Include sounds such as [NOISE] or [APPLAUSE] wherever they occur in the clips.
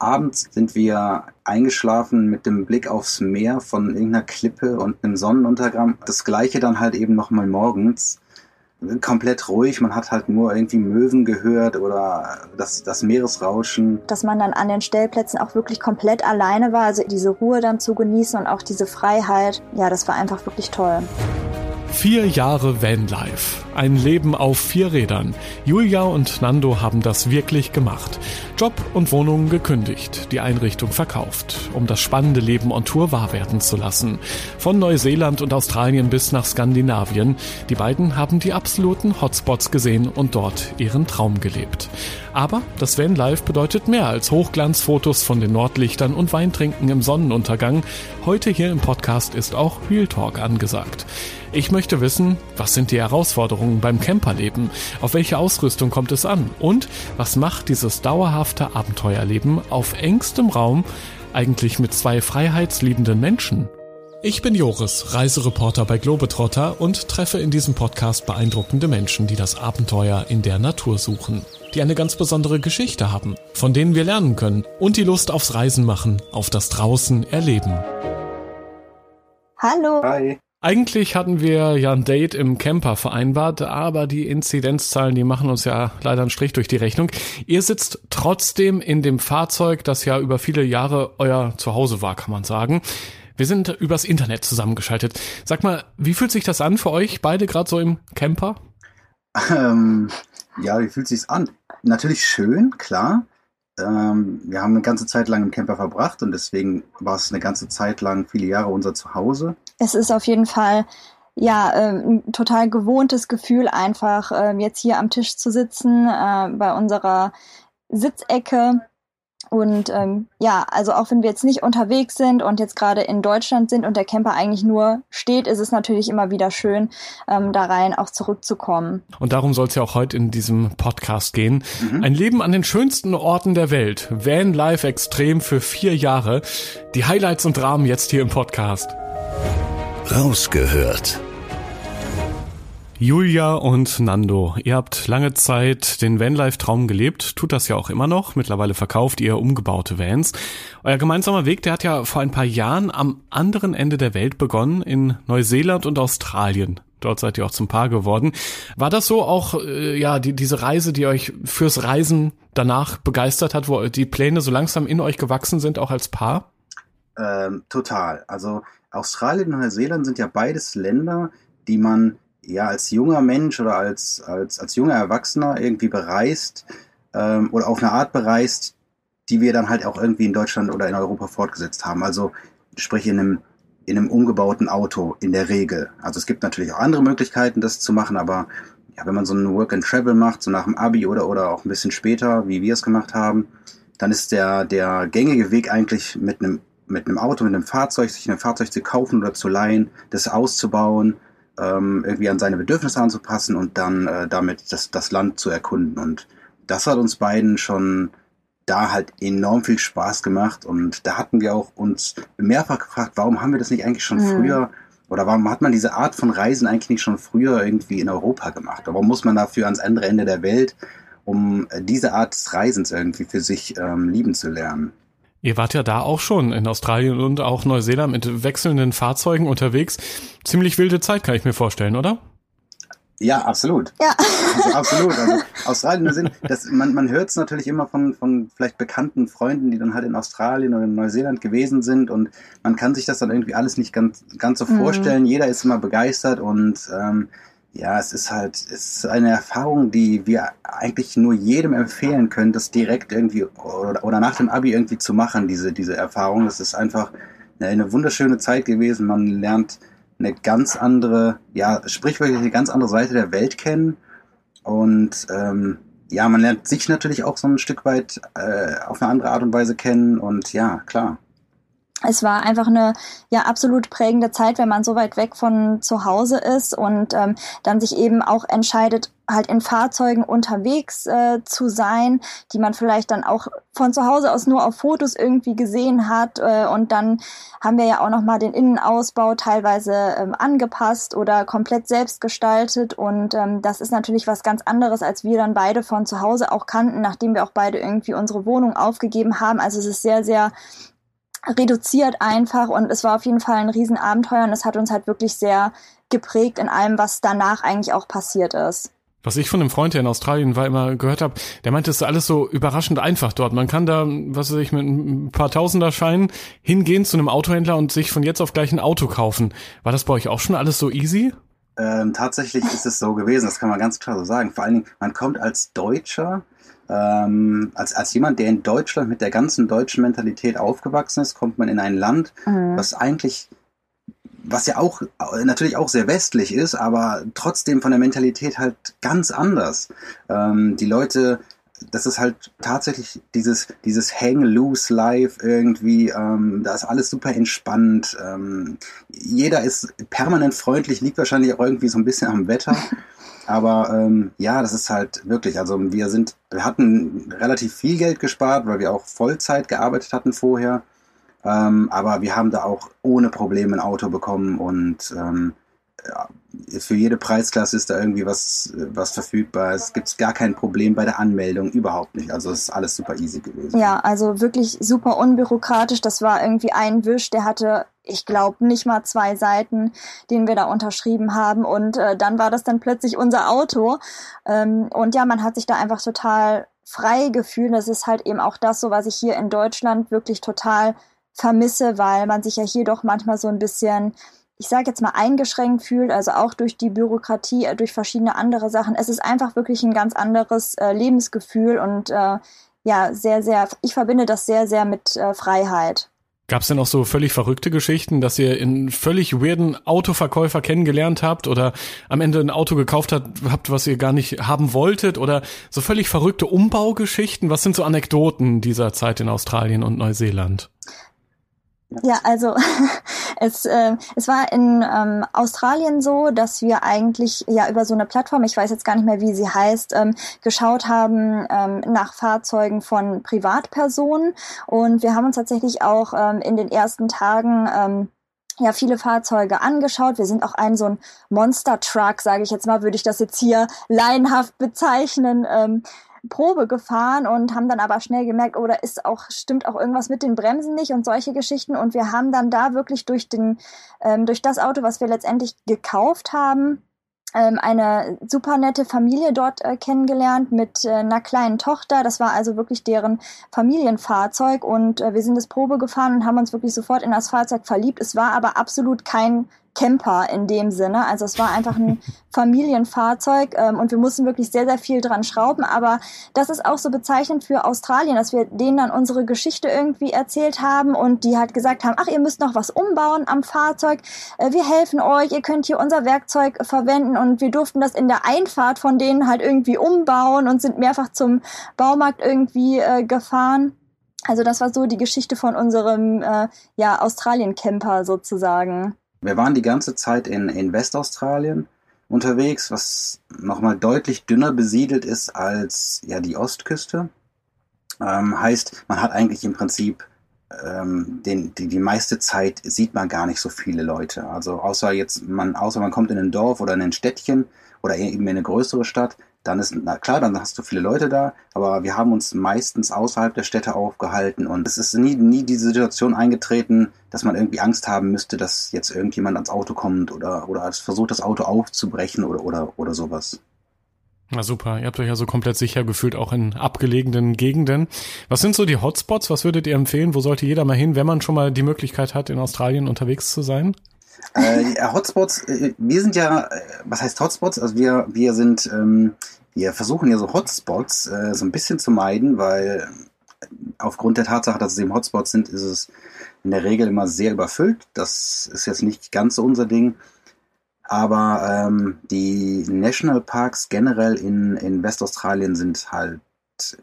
abends sind wir eingeschlafen mit dem Blick aufs Meer von irgendeiner Klippe und einem Sonnenuntergang. Das gleiche dann halt eben nochmal morgens. Komplett ruhig, man hat halt nur irgendwie Möwen gehört oder das, das Meeresrauschen. Dass man dann an den Stellplätzen auch wirklich komplett alleine war, also diese Ruhe dann zu genießen und auch diese Freiheit. Ja, das war einfach wirklich toll. Vier Jahre Vanlife. Ein Leben auf vier Rädern. Julia und Nando haben das wirklich gemacht. Job und Wohnung gekündigt, die Einrichtung verkauft, um das spannende Leben on Tour wahr werden zu lassen. Von Neuseeland und Australien bis nach Skandinavien. Die beiden haben die absoluten Hotspots gesehen und dort ihren Traum gelebt. Aber das Vanlife bedeutet mehr als Hochglanzfotos von den Nordlichtern und Weintrinken im Sonnenuntergang. Heute hier im Podcast ist auch Real Talk angesagt. Ich möchte wissen, was sind die Herausforderungen beim Camperleben? Auf welche Ausrüstung kommt es an? Und was macht dieses dauerhafte Abenteuerleben auf engstem Raum eigentlich mit zwei freiheitsliebenden Menschen? Ich bin Joris, Reisereporter bei Globetrotter und treffe in diesem Podcast beeindruckende Menschen, die das Abenteuer in der Natur suchen, die eine ganz besondere Geschichte haben, von denen wir lernen können und die Lust aufs Reisen machen, auf das Draußen erleben. Hallo. Hi. Eigentlich hatten wir ja ein Date im Camper vereinbart, aber die Inzidenzzahlen, die machen uns ja leider einen Strich durch die Rechnung. Ihr sitzt trotzdem in dem Fahrzeug, das ja über viele Jahre euer Zuhause war, kann man sagen. Wir sind übers Internet zusammengeschaltet. Sag mal, wie fühlt sich das an für euch beide gerade so im Camper? Ähm, ja, wie fühlt sich's an? Natürlich schön, klar. Ähm, wir haben eine ganze Zeit lang im Camper verbracht und deswegen war es eine ganze Zeit lang, viele Jahre unser Zuhause. Es ist auf jeden Fall ja, äh, ein total gewohntes Gefühl, einfach äh, jetzt hier am Tisch zu sitzen, äh, bei unserer Sitzecke und ähm, ja, also auch wenn wir jetzt nicht unterwegs sind und jetzt gerade in Deutschland sind und der Camper eigentlich nur steht, ist es natürlich immer wieder schön, ähm, da rein auch zurückzukommen. Und darum soll es ja auch heute in diesem Podcast gehen. Mhm. Ein Leben an den schönsten Orten der Welt. Van Life Extrem für vier Jahre. Die Highlights und Rahmen jetzt hier im Podcast. Rausgehört Julia und Nando, ihr habt lange Zeit den Vanlife-Traum gelebt, tut das ja auch immer noch. Mittlerweile verkauft ihr umgebaute Vans. Euer gemeinsamer Weg, der hat ja vor ein paar Jahren am anderen Ende der Welt begonnen, in Neuseeland und Australien. Dort seid ihr auch zum Paar geworden. War das so auch, äh, ja, die, diese Reise, die euch fürs Reisen danach begeistert hat, wo die Pläne so langsam in euch gewachsen sind, auch als Paar? Ähm, total. Also Australien und Neuseeland sind ja beides Länder, die man ja als junger Mensch oder als, als, als junger Erwachsener irgendwie bereist ähm, oder auf eine Art bereist, die wir dann halt auch irgendwie in Deutschland oder in Europa fortgesetzt haben. Also sprich in einem, in einem umgebauten Auto in der Regel. Also es gibt natürlich auch andere Möglichkeiten, das zu machen, aber ja, wenn man so ein Work and Travel macht, so nach dem Abi oder, oder auch ein bisschen später, wie wir es gemacht haben, dann ist der, der gängige Weg eigentlich mit einem, mit einem Auto, mit einem Fahrzeug, sich ein Fahrzeug zu kaufen oder zu leihen, das auszubauen, ähm, irgendwie an seine Bedürfnisse anzupassen und dann äh, damit das, das Land zu erkunden. Und das hat uns beiden schon da halt enorm viel Spaß gemacht und da hatten wir auch uns mehrfach gefragt, warum haben wir das nicht eigentlich schon mhm. früher oder warum hat man diese Art von Reisen eigentlich nicht schon früher irgendwie in Europa gemacht? Warum muss man dafür ans andere Ende der Welt, um diese Art des Reisens irgendwie für sich ähm, lieben zu lernen? Ihr wart ja da auch schon in Australien und auch Neuseeland mit wechselnden Fahrzeugen unterwegs. Ziemlich wilde Zeit, kann ich mir vorstellen, oder? Ja, absolut. Ja. Also, [LAUGHS] absolut. Also Australien sind, das, man, man hört es natürlich immer von, von vielleicht bekannten Freunden, die dann halt in Australien oder in Neuseeland gewesen sind und man kann sich das dann irgendwie alles nicht ganz, ganz so mhm. vorstellen. Jeder ist immer begeistert und ähm, ja, es ist halt, es ist eine Erfahrung, die wir eigentlich nur jedem empfehlen können, das direkt irgendwie oder, oder nach dem Abi irgendwie zu machen, diese, diese Erfahrung. Es ist einfach eine, eine wunderschöne Zeit gewesen. Man lernt eine ganz andere, ja, sprichwörtlich eine ganz andere Seite der Welt kennen. Und ähm, ja, man lernt sich natürlich auch so ein Stück weit äh, auf eine andere Art und Weise kennen und ja, klar es war einfach eine ja absolut prägende Zeit, wenn man so weit weg von zu Hause ist und ähm, dann sich eben auch entscheidet, halt in Fahrzeugen unterwegs äh, zu sein, die man vielleicht dann auch von zu Hause aus nur auf Fotos irgendwie gesehen hat. Äh, und dann haben wir ja auch noch mal den Innenausbau teilweise ähm, angepasst oder komplett selbst gestaltet. Und ähm, das ist natürlich was ganz anderes, als wir dann beide von zu Hause auch kannten, nachdem wir auch beide irgendwie unsere Wohnung aufgegeben haben. Also es ist sehr, sehr reduziert einfach und es war auf jeden Fall ein Riesenabenteuer und es hat uns halt wirklich sehr geprägt in allem, was danach eigentlich auch passiert ist. Was ich von einem Freund, der in Australien war, immer gehört habe, der meinte, es ist alles so überraschend einfach dort. Man kann da, was weiß ich, mit ein paar Tausender Scheinen hingehen zu einem Autohändler und sich von jetzt auf gleich ein Auto kaufen. War das bei euch auch schon alles so easy? Ähm, tatsächlich ist es so gewesen, das kann man ganz klar so sagen. Vor allen Dingen, man kommt als Deutscher ähm, als, als jemand, der in Deutschland mit der ganzen deutschen Mentalität aufgewachsen ist, kommt man in ein Land, mhm. was eigentlich, was ja auch natürlich auch sehr westlich ist, aber trotzdem von der Mentalität halt ganz anders. Ähm, die Leute, das ist halt tatsächlich dieses, dieses Hang Loose Life irgendwie, ähm, da ist alles super entspannt. Ähm, jeder ist permanent freundlich, liegt wahrscheinlich auch irgendwie so ein bisschen am Wetter. [LAUGHS] Aber ähm, ja, das ist halt wirklich, also wir sind, wir hatten relativ viel Geld gespart, weil wir auch Vollzeit gearbeitet hatten vorher. Ähm, aber wir haben da auch ohne Probleme ein Auto bekommen und ähm, ja, für jede Preisklasse ist da irgendwie was, was verfügbar. Es gibt gar kein Problem bei der Anmeldung, überhaupt nicht. Also es ist alles super easy gewesen. Ja, also wirklich super unbürokratisch. Das war irgendwie ein Wisch, der hatte ich glaube, nicht mal zwei Seiten, den wir da unterschrieben haben. Und äh, dann war das dann plötzlich unser Auto. Ähm, und ja, man hat sich da einfach total frei gefühlt. Das ist halt eben auch das, so was ich hier in Deutschland wirklich total vermisse, weil man sich ja hier doch manchmal so ein bisschen ich sage jetzt mal eingeschränkt fühlt, also auch durch die Bürokratie, äh, durch verschiedene andere Sachen. Es ist einfach wirklich ein ganz anderes äh, Lebensgefühl und äh, ja, sehr, sehr, ich verbinde das sehr, sehr mit äh, Freiheit. Gab es denn auch so völlig verrückte Geschichten, dass ihr in völlig weirden Autoverkäufer kennengelernt habt oder am Ende ein Auto gekauft habt, was ihr gar nicht haben wolltet oder so völlig verrückte Umbaugeschichten? Was sind so Anekdoten dieser Zeit in Australien und Neuseeland? Ja, also [LAUGHS] es, äh, es war in ähm, Australien so, dass wir eigentlich ja über so eine Plattform, ich weiß jetzt gar nicht mehr, wie sie heißt, ähm, geschaut haben ähm, nach Fahrzeugen von Privatpersonen. Und wir haben uns tatsächlich auch ähm, in den ersten Tagen ähm, ja viele Fahrzeuge angeschaut. Wir sind auch ein so ein Monster Truck, sage ich jetzt mal, würde ich das jetzt hier laienhaft bezeichnen. Ähm, Probe gefahren und haben dann aber schnell gemerkt, oh, da ist auch, stimmt auch irgendwas mit den Bremsen nicht und solche Geschichten. Und wir haben dann da wirklich durch den, ähm, durch das Auto, was wir letztendlich gekauft haben, ähm, eine super nette Familie dort äh, kennengelernt mit äh, einer kleinen Tochter. Das war also wirklich deren Familienfahrzeug und äh, wir sind das Probe gefahren und haben uns wirklich sofort in das Fahrzeug verliebt. Es war aber absolut kein Camper in dem Sinne. Also es war einfach ein [LAUGHS] Familienfahrzeug ähm, und wir mussten wirklich sehr, sehr viel dran schrauben. Aber das ist auch so bezeichnend für Australien, dass wir denen dann unsere Geschichte irgendwie erzählt haben und die halt gesagt haben, ach, ihr müsst noch was umbauen am Fahrzeug. Äh, wir helfen euch, ihr könnt hier unser Werkzeug verwenden und wir durften das in der Einfahrt von denen halt irgendwie umbauen und sind mehrfach zum Baumarkt irgendwie äh, gefahren. Also das war so die Geschichte von unserem äh, ja, Australien-Camper sozusagen. Wir waren die ganze Zeit in, in Westaustralien unterwegs, was nochmal deutlich dünner besiedelt ist als ja die Ostküste. Ähm, heißt, man hat eigentlich im Prinzip ähm, den, die, die meiste Zeit sieht man gar nicht so viele Leute. Also außer jetzt man, außer man kommt in ein Dorf oder in ein Städtchen oder eben in eine größere Stadt, dann ist, na klar, dann hast du viele Leute da, aber wir haben uns meistens außerhalb der Städte aufgehalten und es ist nie, nie diese Situation eingetreten, dass man irgendwie Angst haben müsste, dass jetzt irgendjemand ans Auto kommt oder, oder versucht, das Auto aufzubrechen oder, oder, oder sowas. Na super, ihr habt euch ja so komplett sicher gefühlt, auch in abgelegenen Gegenden. Was sind so die Hotspots? Was würdet ihr empfehlen? Wo sollte jeder mal hin, wenn man schon mal die Möglichkeit hat, in Australien unterwegs zu sein? Äh, Hotspots, äh, wir sind ja, äh, was heißt Hotspots? Also wir, wir sind, ähm, wir versuchen ja so Hotspots äh, so ein bisschen zu meiden, weil aufgrund der Tatsache, dass es eben Hotspots sind, ist es in der Regel immer sehr überfüllt. Das ist jetzt nicht ganz so unser Ding. Aber ähm, die Nationalparks generell in, in Westaustralien sind halt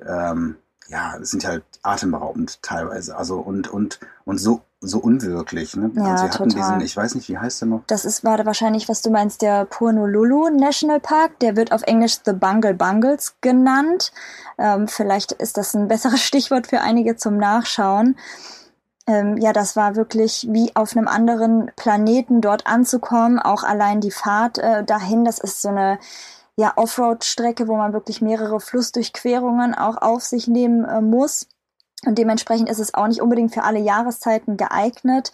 ähm, ja, sind halt atemberaubend teilweise. Also und und und so so unwirklich. Ne? Ja, also wir hatten total. diesen, ich weiß nicht, wie heißt der noch? Das ist war wahrscheinlich, was du meinst, der Purnululu National Park. Der wird auf Englisch The Bungle Bungles genannt. Ähm, vielleicht ist das ein besseres [LAUGHS] Stichwort für einige zum Nachschauen. Ähm, ja, das war wirklich wie auf einem anderen Planeten dort anzukommen. Auch allein die Fahrt äh, dahin, das ist so eine ja, Offroad-Strecke, wo man wirklich mehrere Flussdurchquerungen auch auf sich nehmen äh, muss. Und dementsprechend ist es auch nicht unbedingt für alle Jahreszeiten geeignet.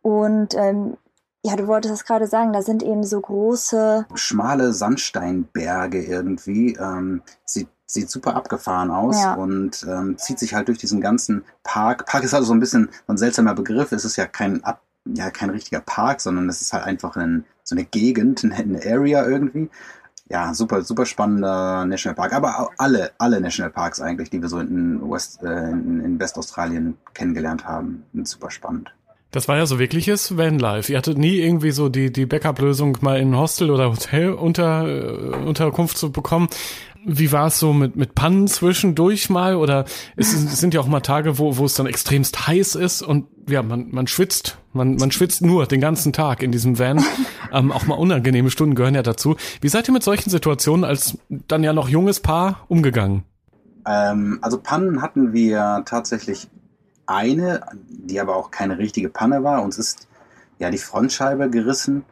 Und ähm, ja, du wolltest es gerade sagen, da sind eben so große. Schmale Sandsteinberge irgendwie. Ähm, sieht, sieht super abgefahren aus Ja. und ähm, zieht sich halt durch diesen ganzen Park. Park ist also so ein bisschen so ein seltsamer Begriff. Es ist ja kein Ab ja kein richtiger Park, sondern es ist halt einfach ein, so eine Gegend, eine Area irgendwie. Ja, super, super spannender Nationalpark. Aber alle, alle Nationalparks eigentlich, die wir so in, West, äh, in, in Westaustralien kennengelernt haben, sind super spannend. Das war ja so wirkliches Vanlife. Ihr hattet nie irgendwie so die, die Backup-Lösung, mal in ein Hostel oder Hotel unter, äh, Unterkunft zu bekommen. Wie war es so mit, mit Pannen zwischendurch mal? Oder es, es sind ja auch mal Tage, wo, wo es dann extremst heiß ist und ja, man, man schwitzt. Man, man schwitzt nur den ganzen Tag in diesem Van. [LAUGHS] ähm, auch mal unangenehme Stunden gehören ja dazu. Wie seid ihr mit solchen Situationen als dann ja noch junges Paar umgegangen? Ähm, also Pannen hatten wir tatsächlich eine, die aber auch keine richtige Panne war. Uns ist ja die Frontscheibe gerissen.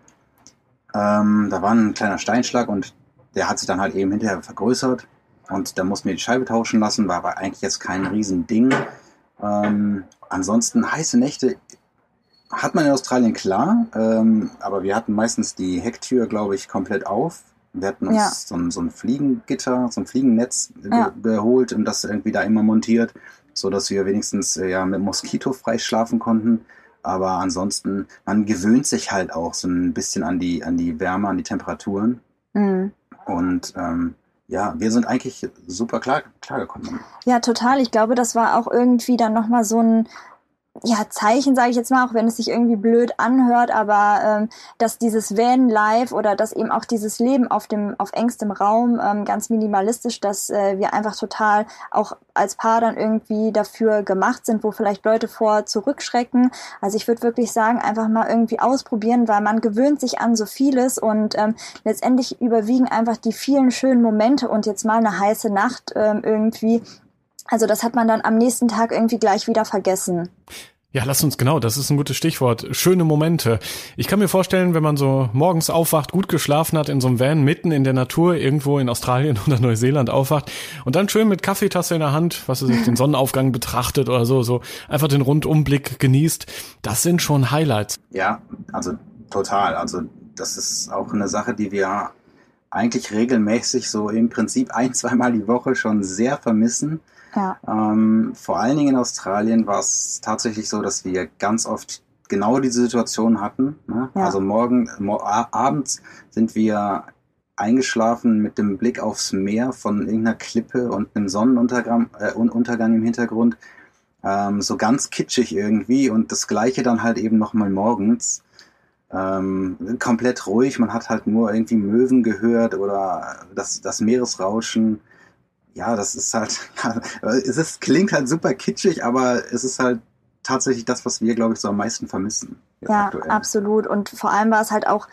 Ähm, da war ein kleiner Steinschlag und der hat sich dann halt eben hinterher vergrößert. Und da mussten wir die Scheibe tauschen lassen, war aber eigentlich jetzt kein Riesending. Ähm, ansonsten heiße Nächte hat man in Australien klar, ähm, aber wir hatten meistens die Hecktür, glaube ich, komplett auf. Wir hatten uns Ja. so, ein, so ein Fliegengitter, so ein Fliegennetz ge Ja. geholt und das irgendwie da immer montiert, so dass wir wenigstens äh, ja mit Moskito frei schlafen konnten. Aber ansonsten, man gewöhnt sich halt auch so ein bisschen an die, an die Wärme, an die Temperaturen. Mh. Und ähm, ja, wir sind eigentlich super klar, klargekommen. Ja, total. Ich glaube, das war auch irgendwie dann nochmal so ein ja, Zeichen, sage ich jetzt mal, auch wenn es sich irgendwie blöd anhört, aber ähm, dass dieses Van Life oder dass eben auch dieses Leben auf dem auf engstem Raum ähm, ganz minimalistisch, dass äh, wir einfach total auch als Paar dann irgendwie dafür gemacht sind, wo vielleicht Leute vor zurückschrecken. Also ich würde wirklich sagen, einfach mal irgendwie ausprobieren, weil man gewöhnt sich an so vieles und ähm, letztendlich überwiegen einfach die vielen schönen Momente und jetzt mal eine heiße Nacht ähm, irgendwie. Also das hat man dann am nächsten Tag irgendwie gleich wieder vergessen. Ja, lass uns genau, das ist ein gutes Stichwort. Schöne Momente. Ich kann mir vorstellen, wenn man so morgens aufwacht, gut geschlafen hat, in so einem Van mitten in der Natur, irgendwo in Australien [LAUGHS] oder Neuseeland aufwacht und dann schön mit Kaffeetasse in der Hand, was weiß ich, den Sonnenaufgang betrachtet oder so, so einfach den Rundumblick genießt. Das sind schon Highlights. Ja, also total. Also das ist auch eine Sache, die wir eigentlich regelmäßig so im Prinzip ein, zweimal die Woche schon sehr vermissen. Ja. Ähm, vor allen Dingen in Australien war es tatsächlich so, dass wir ganz oft genau diese Situation hatten. Ne? Ja. Also morgen, mo a- abends sind wir eingeschlafen mit dem Blick aufs Meer von irgendeiner Klippe und einem Sonnenuntergang äh, Untergang im Hintergrund. Ähm, so ganz kitschig irgendwie und das gleiche dann halt eben nochmal morgens. Ähm, komplett ruhig, man hat halt nur irgendwie Möwen gehört oder das, das Meeresrauschen. Ja, das ist halt, ja, [LAUGHS] es ist, klingt halt super kitschig, aber es ist halt tatsächlich das, was wir, glaube ich, so am meisten vermissen. Ja, aktuell. absolut. Und vor allem war es halt auch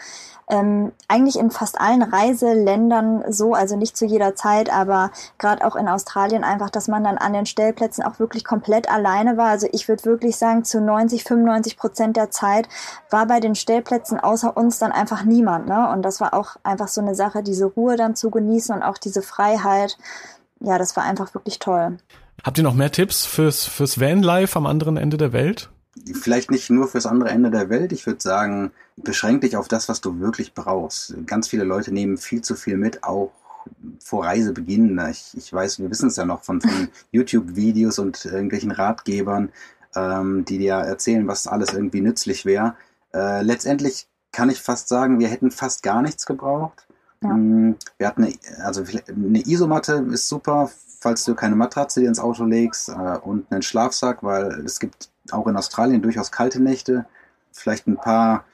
ähm, eigentlich in fast allen Reiseländern so, also nicht zu jeder Zeit, aber gerade auch in Australien einfach, dass man dann an den Stellplätzen auch wirklich komplett alleine war. Also ich würde wirklich sagen, zu 90, 95 Prozent der Zeit war bei den Stellplätzen außer uns dann einfach niemand. Ne? Und das war auch einfach so eine Sache, diese Ruhe dann zu genießen und auch diese Freiheit. Ja, das war einfach wirklich toll. Habt ihr noch mehr Tipps fürs, fürs Vanlife am anderen Ende der Welt? Vielleicht nicht nur fürs andere Ende der Welt. Ich würde sagen, beschränk dich auf das, was du wirklich brauchst. Ganz viele Leute nehmen viel zu viel mit, auch vor Reisebeginn. Ich, ich weiß, wir wissen es ja noch von, von [LAUGHS] YouTube-Videos und irgendwelchen Ratgebern, ähm, die dir erzählen, was alles irgendwie nützlich wäre. Äh, letztendlich kann ich fast sagen, wir hätten fast gar nichts gebraucht. Ja. Mm, Wir hatten eine, also eine Isomatte ist super, falls du keine Matratze dir ins Auto legst äh, und einen Schlafsack, weil es gibt auch in Australien durchaus kalte Nächte. Vielleicht ein paar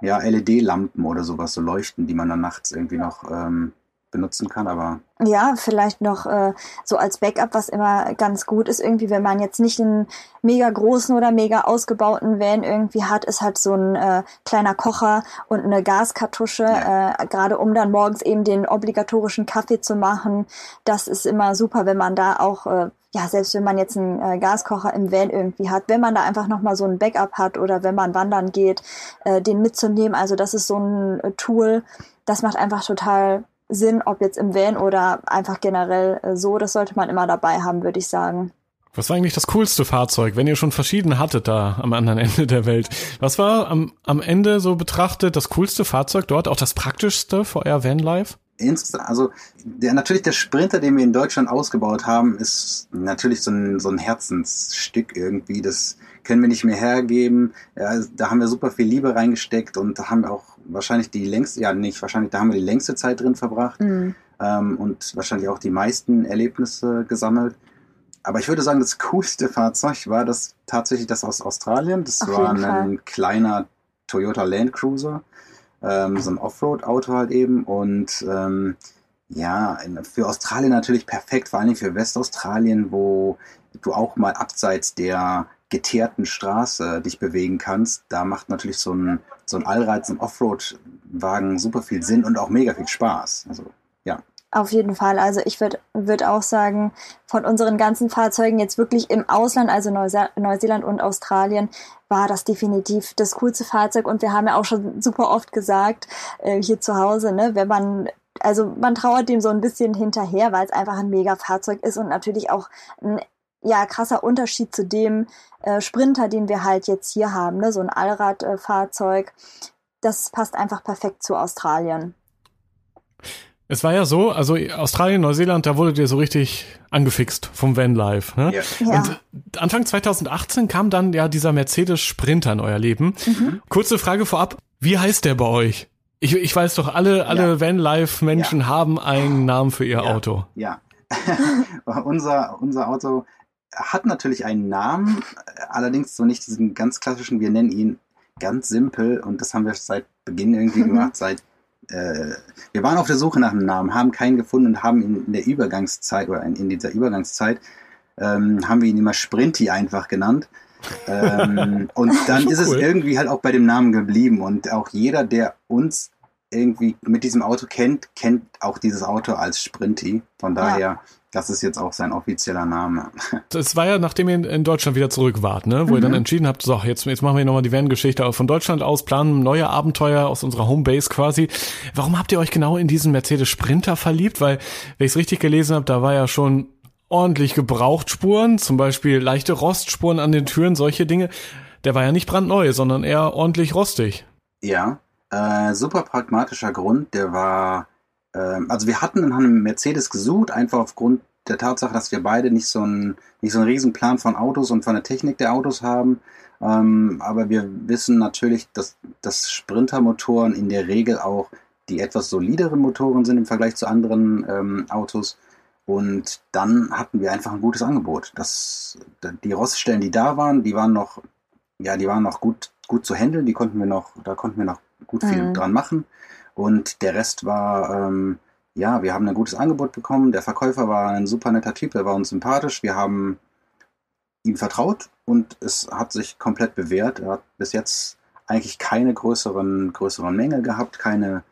ja, LED-Lampen oder sowas, so leuchten, die man dann nachts irgendwie noch ähm, benutzen kann, aber. Ja, vielleicht noch äh, so als Backup, was immer ganz gut ist, irgendwie, wenn man jetzt nicht einen mega großen oder mega ausgebauten Van irgendwie hat, ist halt so ein äh, kleiner Kocher und eine Gaskartusche, ja. äh, gerade um dann morgens eben den obligatorischen Kaffee zu machen. Das ist immer super, wenn man da auch äh, ja, selbst wenn man jetzt einen äh, Gaskocher im Van irgendwie hat, wenn man da einfach nochmal so ein Backup hat oder wenn man wandern geht, äh, den mitzunehmen. Also das ist so ein äh, Tool, das macht einfach total Sinn, ob jetzt im Van oder einfach generell äh, so. Das sollte man immer dabei haben, würde ich sagen. Was war eigentlich das coolste Fahrzeug, wenn ihr schon verschiedene hattet da am anderen [LAUGHS] Ende der Welt? Was war am, am Ende so betrachtet das coolste Fahrzeug dort, auch das praktischste für euer Vanlife? also der, natürlich der Sprinter, den wir in Deutschland ausgebaut haben, ist natürlich so ein, so ein Herzensstück irgendwie. Das können wir nicht mehr hergeben. Ja, da haben wir super viel Liebe reingesteckt und da haben wir auch wahrscheinlich die längste, ja nicht wahrscheinlich, da haben wir die längste Zeit drin verbracht mhm. ähm, und wahrscheinlich auch die meisten Erlebnisse gesammelt. Aber ich würde sagen, das coolste Fahrzeug war das tatsächlich das aus Australien. Das Auf war ein Fall. kleiner Toyota Land Cruiser ähm, so ein Offroad-Auto halt eben und ähm, ja, für Australien natürlich perfekt, vor allem für Westaustralien, wo du auch mal abseits der geteerten Straße dich bewegen kannst. Da macht natürlich so ein, so ein so ein Offroad-Wagen super viel Sinn und auch mega viel Spaß. Also, ja. Auf jeden Fall. Also ich würde würd auch sagen, von unseren ganzen Fahrzeugen jetzt wirklich im Ausland, also Neuse Neuseeland und Australien, war das definitiv das coolste Fahrzeug. Und wir haben ja auch schon super oft gesagt, äh, hier zu Hause, ne, wenn man also man trauert dem so ein bisschen hinterher, weil es einfach ein mega Fahrzeug ist und natürlich auch ein ja krasser Unterschied zu dem äh, Sprinter, den wir halt jetzt hier haben, ne, so ein Allradfahrzeug. Äh, das passt einfach perfekt zu Australien. Es war ja so, also Australien, Neuseeland, da wurdet ihr so richtig angefixt vom Vanlife. Ne? Ja. Und Anfang 2018 kam dann ja dieser Mercedes Sprinter in euer Leben. Mhm. Kurze Frage vorab, wie heißt der bei euch? Ich, ich weiß doch, alle, alle ja. Vanlife-Menschen ja. haben einen Namen für ihr Auto. Ja. [LAUGHS] unser, unser Auto hat natürlich einen Namen, allerdings so nicht diesen ganz klassischen, wir nennen ihn ganz simpel und das haben wir seit Beginn irgendwie gemacht, seit äh, wir waren auf der Suche nach einem Namen, haben keinen gefunden und haben ihn in der Übergangszeit oder in, in dieser Übergangszeit ähm, haben wir ihn immer Sprinty einfach genannt. ähm, [LAUGHS] und dann ist es irgendwie halt auch bei dem Namen geblieben und auch jeder, der uns irgendwie mit diesem Auto kennt, kennt auch dieses Auto als Sprinty. Von daher ja. Das ist jetzt auch sein offizieller Name. [LAUGHS] Das war ja, nachdem ihr in Deutschland wieder zurück wart, ne? wo mhm. ihr dann mhm. entschieden habt, so, jetzt, jetzt machen wir nochmal die Van-Geschichte von Deutschland aus, planen neue Abenteuer aus unserer Homebase quasi. Warum habt ihr euch genau in diesen Mercedes Sprinter verliebt? Weil, wenn ich es richtig gelesen habe, da war ja schon ordentlich Gebrauchtspuren, zum Beispiel leichte Rostspuren an den Türen, solche Dinge. Der war ja nicht brandneu, sondern eher ordentlich rostig. Ja, äh, super pragmatischer Grund. Der war also wir hatten nach einem Mercedes gesucht, einfach aufgrund der Tatsache, dass wir beide nicht so einen, nicht so einen riesen Plan von Autos und von der Technik der Autos haben. Ähm, aber wir wissen natürlich, dass, dass Sprintermotoren in der Regel auch die etwas solideren Motoren sind im Vergleich zu anderen ähm, Autos. Und dann hatten wir einfach ein gutes Angebot. Das, die Roststellen, die da waren, die waren noch, ja, die waren noch gut, gut zu handeln. Die konnten wir noch, da konnten wir noch gut viel mhm. dran machen. Und der Rest war, ähm, ja, wir haben ein gutes Angebot bekommen. Der Verkäufer war ein super netter Typ, der war uns sympathisch. Wir haben ihm vertraut und es hat sich komplett bewährt. Er hat bis jetzt eigentlich keine größeren, größeren Mängel gehabt, keine,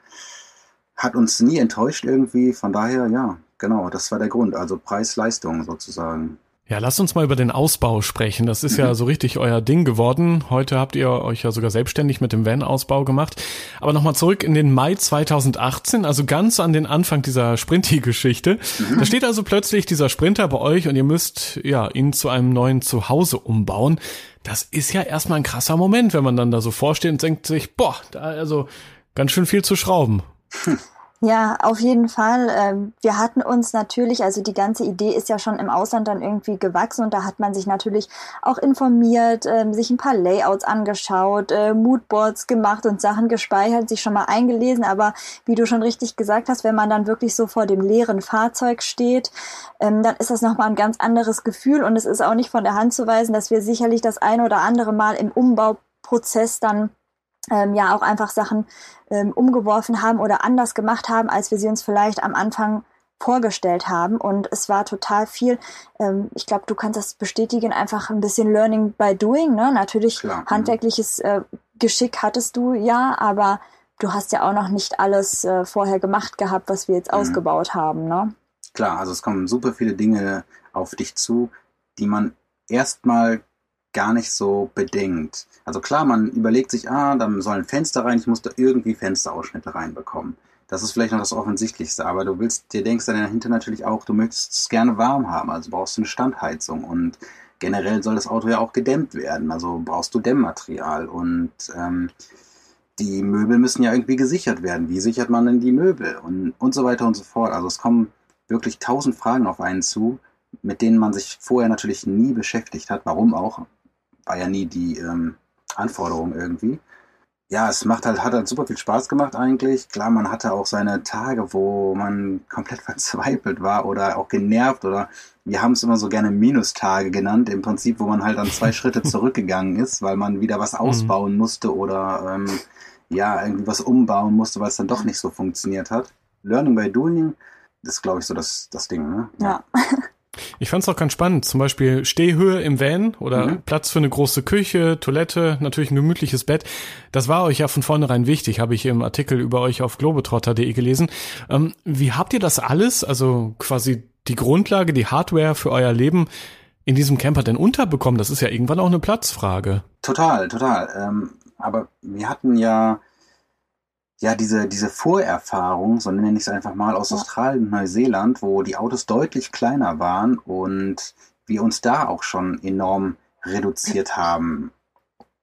hat uns nie enttäuscht irgendwie. Von daher, ja, genau, das war der Grund. Also Preis-Leistung sozusagen. Ja, lasst uns mal über den Ausbau sprechen. Das ist mhm. ja [LAUGHS] so richtig euer Ding geworden. Heute habt ihr euch ja sogar selbstständig mit dem Van-Ausbau gemacht. Aber nochmal zurück in den Mai 2018, also ganz an den Anfang dieser Sprinty-Geschichte. Mhm. Da steht also plötzlich dieser Sprinter bei euch und ihr müsst ja ihn zu einem neuen Zuhause umbauen. Das ist ja erstmal ein krasser Moment, wenn man dann da so vorsteht und denkt sich, boah, da also ganz schön viel zu schrauben. Hm. [LAUGHS] Ja, auf jeden Fall. Ähm, wir hatten uns natürlich, also die ganze Idee ist ja schon im Ausland dann irgendwie gewachsen und da hat man sich natürlich auch informiert, ähm, sich ein paar Layouts angeschaut, äh, Moodboards gemacht und Sachen gespeichert, sich schon mal eingelesen. Aber wie du schon richtig gesagt hast, wenn man dann wirklich so vor dem leeren Fahrzeug steht, ähm, dann ist das nochmal ein ganz anderes Gefühl und es ist auch nicht von der Hand zu weisen, dass wir sicherlich das eine oder andere Mal im Umbauprozess dann ähm, ja auch einfach Sachen ähm, umgeworfen haben oder anders gemacht haben, als wir sie uns vielleicht am Anfang vorgestellt haben. Und es war total viel, ähm, ich glaube, du kannst das bestätigen, einfach ein bisschen Learning by Doing. Ne? Natürlich Klar. Mhm. handwerkliches äh, Geschick hattest du ja, aber du hast ja auch noch nicht alles äh, vorher gemacht gehabt, was wir jetzt mhm. ausgebaut haben. Ne? Klar, also es kommen super viele Dinge auf dich zu, die man erstmal gar nicht so bedenkt. Also klar, man überlegt sich, ah, dann sollen Fenster rein, ich muss da irgendwie Fensterausschnitte reinbekommen. Das ist vielleicht noch das Offensichtlichste, aber du willst, dir denkst dann dahinter natürlich auch, du möchtest es gerne warm haben, also brauchst du eine Standheizung und generell soll das Auto ja auch gedämmt werden, also brauchst du Dämmmaterial und ähm, die Möbel müssen ja irgendwie gesichert werden. Wie sichert man denn die Möbel und, und so weiter und so fort. Also es kommen wirklich tausend Fragen auf einen zu, mit denen man sich vorher natürlich nie beschäftigt hat. Warum auch? War ja nie die ähm, Anforderung irgendwie ja, es macht halt, hat halt super viel Spaß gemacht eigentlich. Klar, man hatte auch seine Tage, wo man komplett [LAUGHS] verzweifelt war oder auch genervt oder wir haben es immer so gerne Minustage genannt, im Prinzip, wo man halt dann zwei [LAUGHS] Schritte zurückgegangen ist, weil man wieder was mhm. ausbauen musste oder ähm, ja, irgendwie was umbauen musste, weil es dann doch nicht so funktioniert hat. Learning by doing ist, glaube ich, so das, das Ding, ne? Ja. [LAUGHS] Ich fand es auch ganz spannend. Zum Beispiel Stehhöhe im Van oder mhm. Platz für eine große Küche, Toilette, natürlich ein gemütliches Bett. Das war euch ja von vornherein wichtig, habe ich im Artikel über euch auf globetrotter.de gelesen. Ähm, wie habt ihr das alles, also quasi die Grundlage, die Hardware für euer Leben in diesem Camper denn unterbekommen? Das ist ja irgendwann auch eine Platzfrage. Total, total. Ähm, aber wir hatten ja ja, diese, diese Vorerfahrung, so nenne ich es einfach mal, aus ja. Australien und Neuseeland, wo die Autos deutlich kleiner waren und wir uns da auch schon enorm reduziert haben.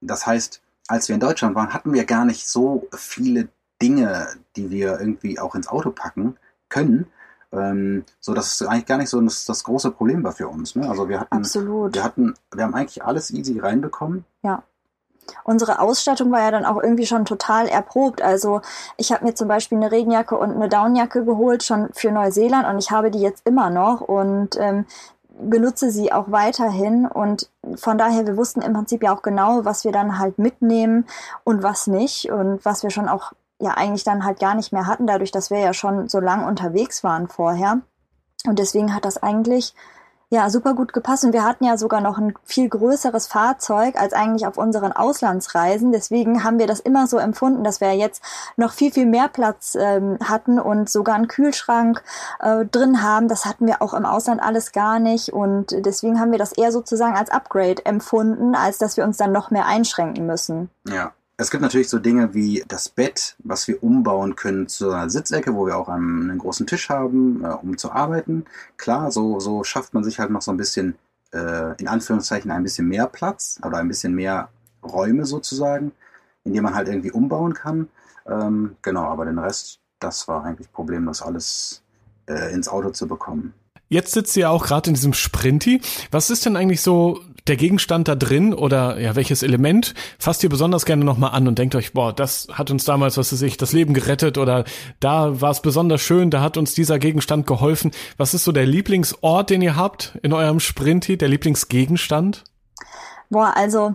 Das heißt, als wir in Deutschland waren, hatten wir gar nicht so viele Dinge, die wir irgendwie auch ins Auto packen können. Ähm, so dass es eigentlich gar nicht so das, das große Problem war für uns. Ne? Also wir hatten, Absolut. wir hatten, wir haben eigentlich alles easy reinbekommen. Ja unsere Ausstattung war ja dann auch irgendwie schon total erprobt. Also ich habe mir zum Beispiel eine Regenjacke und eine Downjacke geholt, schon für Neuseeland und ich habe die jetzt immer noch und ähm, benutze sie auch weiterhin und von daher, wir wussten im Prinzip ja auch genau, was wir dann halt mitnehmen und was nicht und was wir schon auch ja eigentlich dann halt gar nicht mehr hatten, dadurch, dass wir ja schon so lang unterwegs waren vorher. Und deswegen hat das eigentlich ja, super gut gepasst und wir hatten ja sogar noch ein viel größeres Fahrzeug als eigentlich auf unseren Auslandsreisen. Deswegen haben wir das immer so empfunden, dass wir jetzt noch viel, viel mehr Platz ähm, hatten und sogar einen Kühlschrank äh, drin haben. Das hatten wir auch im Ausland alles gar nicht und deswegen haben wir das eher sozusagen als Upgrade empfunden, als dass wir uns dann noch mehr einschränken müssen. Ja, es gibt natürlich so Dinge wie das Bett, was wir umbauen können zu einer Sitzecke, wo wir auch einen, einen großen Tisch haben, äh, um zu arbeiten. Klar, so, so schafft man sich halt noch so ein bisschen, äh, in Anführungszeichen, ein bisschen mehr Platz oder ein bisschen mehr Räume sozusagen, indem man halt irgendwie umbauen kann. Ähm, genau, aber den Rest, das war eigentlich problemlos alles äh, ins Auto zu bekommen. Jetzt sitzt ihr auch gerade in diesem Sprinty. Was ist denn eigentlich so der Gegenstand da drin oder ja, welches Element fasst ihr besonders gerne nochmal an und denkt euch, boah, das hat uns damals, was weiß ich, das Leben gerettet oder da war es besonders schön, da hat uns dieser Gegenstand geholfen. Was ist so der Lieblingsort, den ihr habt in eurem Sprinty, der Lieblingsgegenstand? Boah, also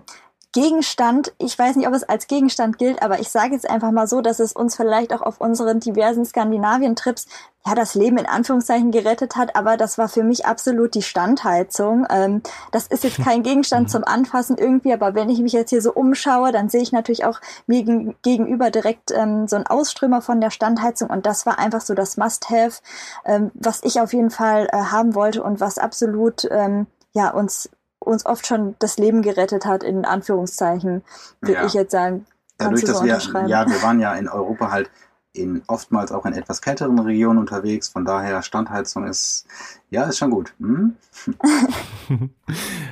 Gegenstand, ich weiß nicht, ob es als Gegenstand gilt, aber ich sage jetzt einfach mal so, dass es uns vielleicht auch auf unseren diversen Skandinavien-Trips ja das Leben in Anführungszeichen gerettet hat, aber das war für mich absolut die Standheizung. Ähm, das ist jetzt kein Gegenstand [LAUGHS] mhm. zum Anfassen irgendwie, aber wenn ich mich jetzt hier so umschaue, dann sehe ich natürlich auch mir gegenüber direkt ähm, so einen Ausströmer von der Standheizung und das war einfach so das Must-Have, ähm, was ich auf jeden Fall äh, haben wollte und was absolut ähm, ja uns uns oft schon das Leben gerettet hat, in Anführungszeichen, würde ja. ich jetzt sagen. Dadurch, dass so wir, ja, wir waren ja in Europa halt in oftmals auch in etwas kälteren Regionen unterwegs, von daher Standheizung ist, ja, ist schon gut. Hm? [LAUGHS]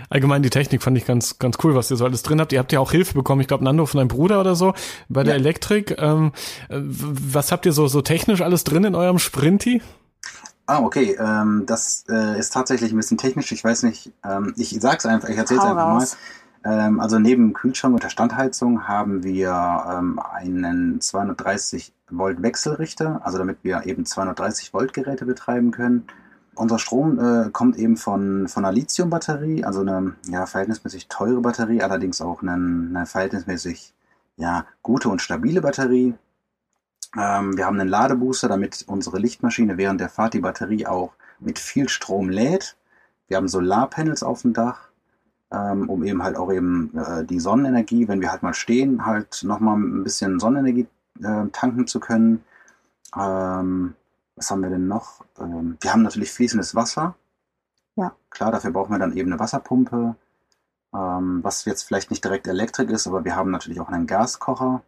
Allgemein die Technik fand ich ganz, ganz cool, was ihr so alles drin habt. Ihr habt ja auch Hilfe bekommen, ich glaube Nando von deinem Bruder oder so, bei der ja. Elektrik. Ähm, was habt ihr so, so technisch alles drin in eurem Sprinty? Ah, okay. Ähm, das äh, ist tatsächlich ein bisschen technisch. Ich weiß nicht. Ähm, ich sag's einfach, ich erzähl's Hau einfach raus. mal. Ähm, also neben Kühlschrank und der Standheizung haben wir ähm, einen 230 Volt Wechselrichter, also damit wir eben 230 Volt Geräte betreiben können. Unser Strom äh, kommt eben von, von einer Lithium-Batterie, also eine ja, verhältnismäßig teure Batterie, allerdings auch eine, eine verhältnismäßig ja, gute und stabile Batterie. Ähm, wir haben einen Ladebooster, damit unsere Lichtmaschine während der Fahrt die Batterie auch mit viel Strom lädt. Wir haben Solarpanels auf dem Dach, ähm, um eben halt auch eben äh, die Sonnenenergie, wenn wir halt mal stehen, halt nochmal ein bisschen Sonnenenergie äh, tanken zu können. Ähm, was haben wir denn noch? Wir haben natürlich fließendes Wasser. Ja. Klar, dafür brauchen wir dann eben eine Wasserpumpe, was jetzt vielleicht nicht direkt Elektrik ist, aber wir haben natürlich auch einen Gaskocher.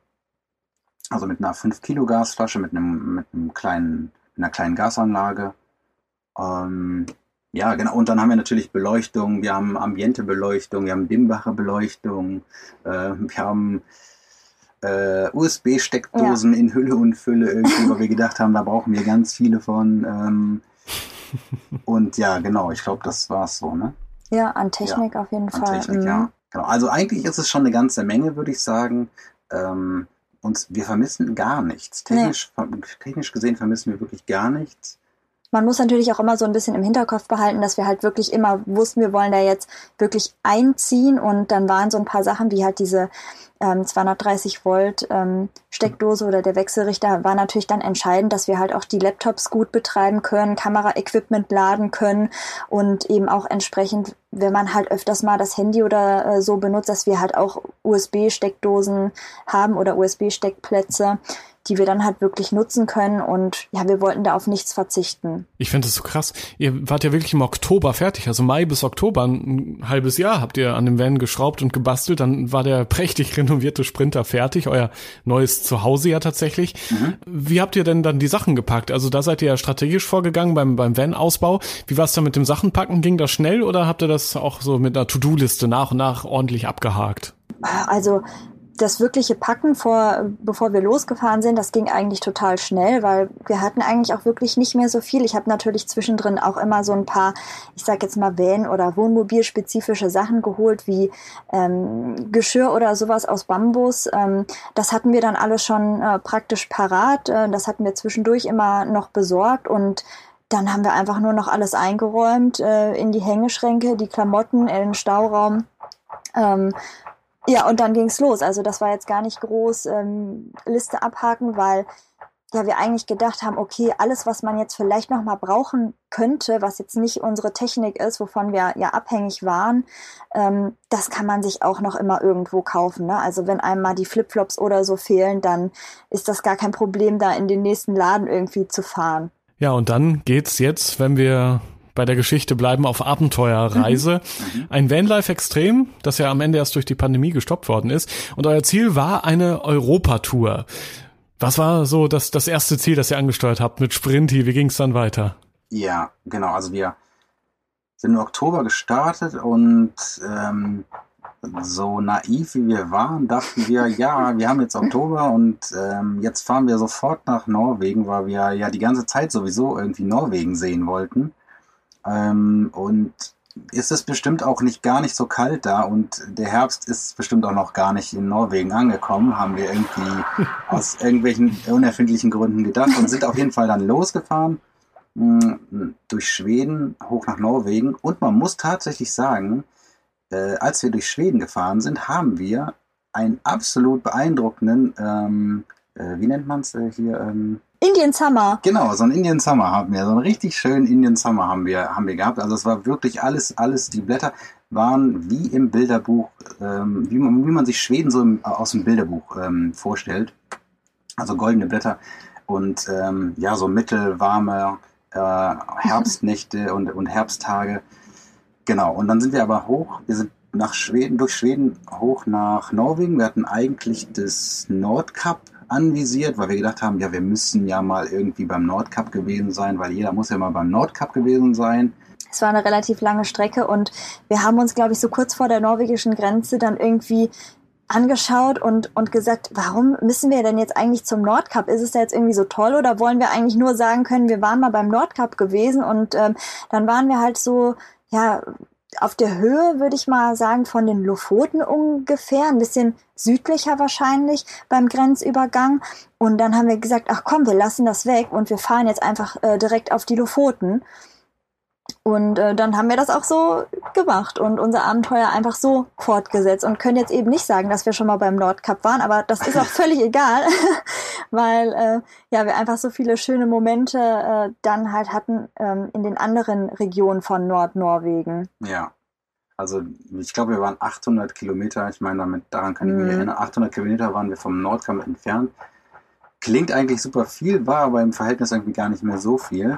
Also mit einer 5 Kilo Gasflasche, mit einem, mit einem kleinen, mit einer kleinen Gasanlage. Ähm, ja, genau. Und dann haben wir natürlich Beleuchtung, wir haben Ambientebeleuchtung, wir haben Dimbacher Beleuchtung, äh, wir haben äh, USB-Steckdosen ja. in Hülle und Fülle irgendwie, weil wir gedacht haben, da brauchen wir ganz viele von. Ähm, und ja, genau, ich glaube, das war es so, ne? Ja, an Technik ja, auf jeden an Fall. Technik, mhm. ja. Genau. Also eigentlich ist es schon eine ganze Menge, würde ich sagen. Ähm, und wir vermissen gar nichts. Technisch, nee. technisch gesehen vermissen wir wirklich gar nichts man muss natürlich auch immer so ein bisschen im Hinterkopf behalten, dass wir halt wirklich immer wussten, wir wollen da jetzt wirklich einziehen und dann waren so ein paar Sachen wie halt diese ähm, 230 Volt ähm, Steckdose oder der Wechselrichter war natürlich dann entscheidend, dass wir halt auch die Laptops gut betreiben können, Kameraequipment laden können und eben auch entsprechend, wenn man halt öfters mal das Handy oder äh, so benutzt, dass wir halt auch USB-Steckdosen haben oder USB-Steckplätze die wir dann halt wirklich nutzen können. Und ja, wir wollten da auf nichts verzichten. Ich finde das so krass. Ihr wart ja wirklich im Oktober fertig, also Mai bis Oktober, ein halbes Jahr habt ihr an dem Van geschraubt und gebastelt. Dann war der prächtig renovierte Sprinter fertig, euer neues Zuhause ja tatsächlich. Mhm. Wie habt ihr denn dann die Sachen gepackt? Also da seid ihr ja strategisch vorgegangen beim, beim Van-Ausbau. Wie war es da mit dem Sachenpacken? Ging das schnell oder habt ihr das auch so mit einer To-Do-Liste nach und nach ordentlich abgehakt? Also das wirkliche Packen vor, bevor wir losgefahren sind, das ging eigentlich total schnell, weil wir hatten eigentlich auch wirklich nicht mehr so viel. Ich habe natürlich zwischendrin auch immer so ein paar, ich sag jetzt mal Van- oder Wohnmobilspezifische Sachen geholt, wie ähm, Geschirr oder sowas aus Bambus. Ähm, das hatten wir dann alles schon äh, praktisch parat. Äh, das hatten wir zwischendurch immer noch besorgt und dann haben wir einfach nur noch alles eingeräumt äh, in die Hängeschränke, die Klamotten, in den Stauraum. Ähm, ja, und dann ging's los. Also das war jetzt gar nicht groß ähm, Liste abhaken, weil ja wir eigentlich gedacht haben, okay, alles, was man jetzt vielleicht noch mal brauchen könnte, was jetzt nicht unsere Technik ist, wovon wir ja abhängig waren, ähm, das kann man sich auch noch immer irgendwo kaufen. Ne? Also wenn einem mal die Flipflops oder so fehlen, dann ist das gar kein Problem, da in den nächsten Laden irgendwie zu fahren. Ja, und dann geht's jetzt, wenn wir bei der Geschichte bleiben auf Abenteuerreise. Mhm. Ein Vanlife Extrem, das ja am Ende erst durch die Pandemie gestoppt worden ist. Und euer Ziel war eine Europatour. Was war so das, das erste Ziel, das ihr angesteuert habt mit Sprinti? Wie ging es dann weiter? Ja, genau. Also wir sind im Oktober gestartet und ähm, so naiv wie wir waren, dachten wir, [LAUGHS] ja, wir haben jetzt Oktober und ähm, jetzt fahren wir sofort nach Norwegen, weil wir ja die ganze Zeit sowieso irgendwie Norwegen sehen wollten. Ähm, und ist es bestimmt auch nicht gar nicht so kalt da. Und der Herbst ist bestimmt auch noch gar nicht in Norwegen angekommen, haben wir irgendwie [LAUGHS] aus irgendwelchen unerfindlichen Gründen gedacht und sind auf jeden Fall dann losgefahren mh, hm, durch Schweden hoch nach Norwegen. Und man muss tatsächlich sagen, äh, als wir durch Schweden gefahren sind, haben wir einen absolut beeindruckenden, ähm, äh, wie nennt man es äh, hier, ähm, Indian Summer. Genau, so ein Indian Summer haben wir, so einen richtig schönen Indian Summer haben wir, haben wir gehabt. Also es war wirklich alles, alles, die Blätter waren wie im Bilderbuch, ähm, wie, man, wie man sich Schweden so im, aus dem Bilderbuch ähm, vorstellt. Also goldene Blätter und ähm, ja, so mittelwarme äh, Herbstnächte und, und Herbsttage. Genau, und dann sind wir aber hoch, wir sind nach Schweden, durch Schweden hoch nach Norwegen. Wir hatten eigentlich das Nordkap anvisiert, weil wir gedacht haben, ja, wir müssen ja mal irgendwie beim Nordcup gewesen sein, weil jeder muss ja mal beim Nordcup gewesen sein. Es war eine relativ lange Strecke und wir haben uns, glaube ich, so kurz vor der norwegischen Grenze dann irgendwie angeschaut und, und gesagt, warum müssen wir denn jetzt eigentlich zum Nordcup? Ist es da jetzt irgendwie so toll oder wollen wir eigentlich nur sagen können, wir waren mal beim Nordcup gewesen und ähm, dann waren wir halt so, ja, auf der Höhe, würde ich mal sagen, von den Lofoten ungefähr, ein bisschen südlicher wahrscheinlich beim Grenzübergang. Und dann haben wir gesagt, ach komm, wir lassen das weg und wir fahren jetzt einfach äh, direkt auf die Lofoten. Und äh, dann haben wir das auch so gemacht und unser Abenteuer einfach so fortgesetzt und können jetzt eben nicht sagen, dass wir schon mal beim Nordkap waren, aber das ist auch [LAUGHS] völlig egal, [LAUGHS] weil äh, ja wir einfach so viele schöne Momente äh, dann halt hatten ähm, in den anderen Regionen von Nordnorwegen. Ja. Also ich glaube, wir waren 800 Kilometer, ich meine, damit daran kann ich mich Mhm. erinnern, 800 Kilometer waren wir vom Nordkap entfernt. Klingt eigentlich super viel, war aber im Verhältnis irgendwie gar nicht mehr so viel.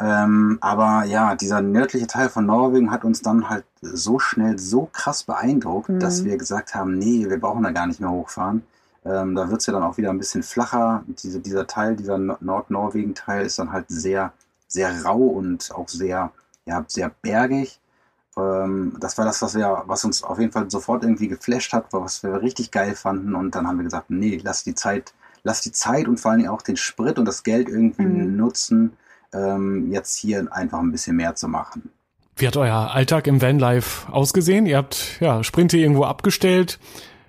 Ähm, aber ja, dieser nördliche Teil von Norwegen hat uns dann halt so schnell, so krass beeindruckt, Mhm. dass wir gesagt haben, nee, wir brauchen da gar nicht mehr hochfahren. Ähm, da wird's ja dann auch wieder ein bisschen flacher. Diese, dieser Teil, dieser No- Nordnorwegen-Teil ist dann halt sehr, sehr rau und auch sehr, ja, sehr bergig. Ähm, das war das, was wir, was uns auf jeden Fall sofort irgendwie geflasht hat, was wir richtig geil fanden. Und dann haben wir gesagt, nee, lass die Zeit, lass die Zeit und vor allen Dingen auch den Sprit und das Geld irgendwie Mhm. nutzen, ähm, jetzt hier einfach ein bisschen mehr zu machen. Wie hat euer Alltag im Vanlife ausgesehen? Ihr habt ja Sprinte irgendwo abgestellt,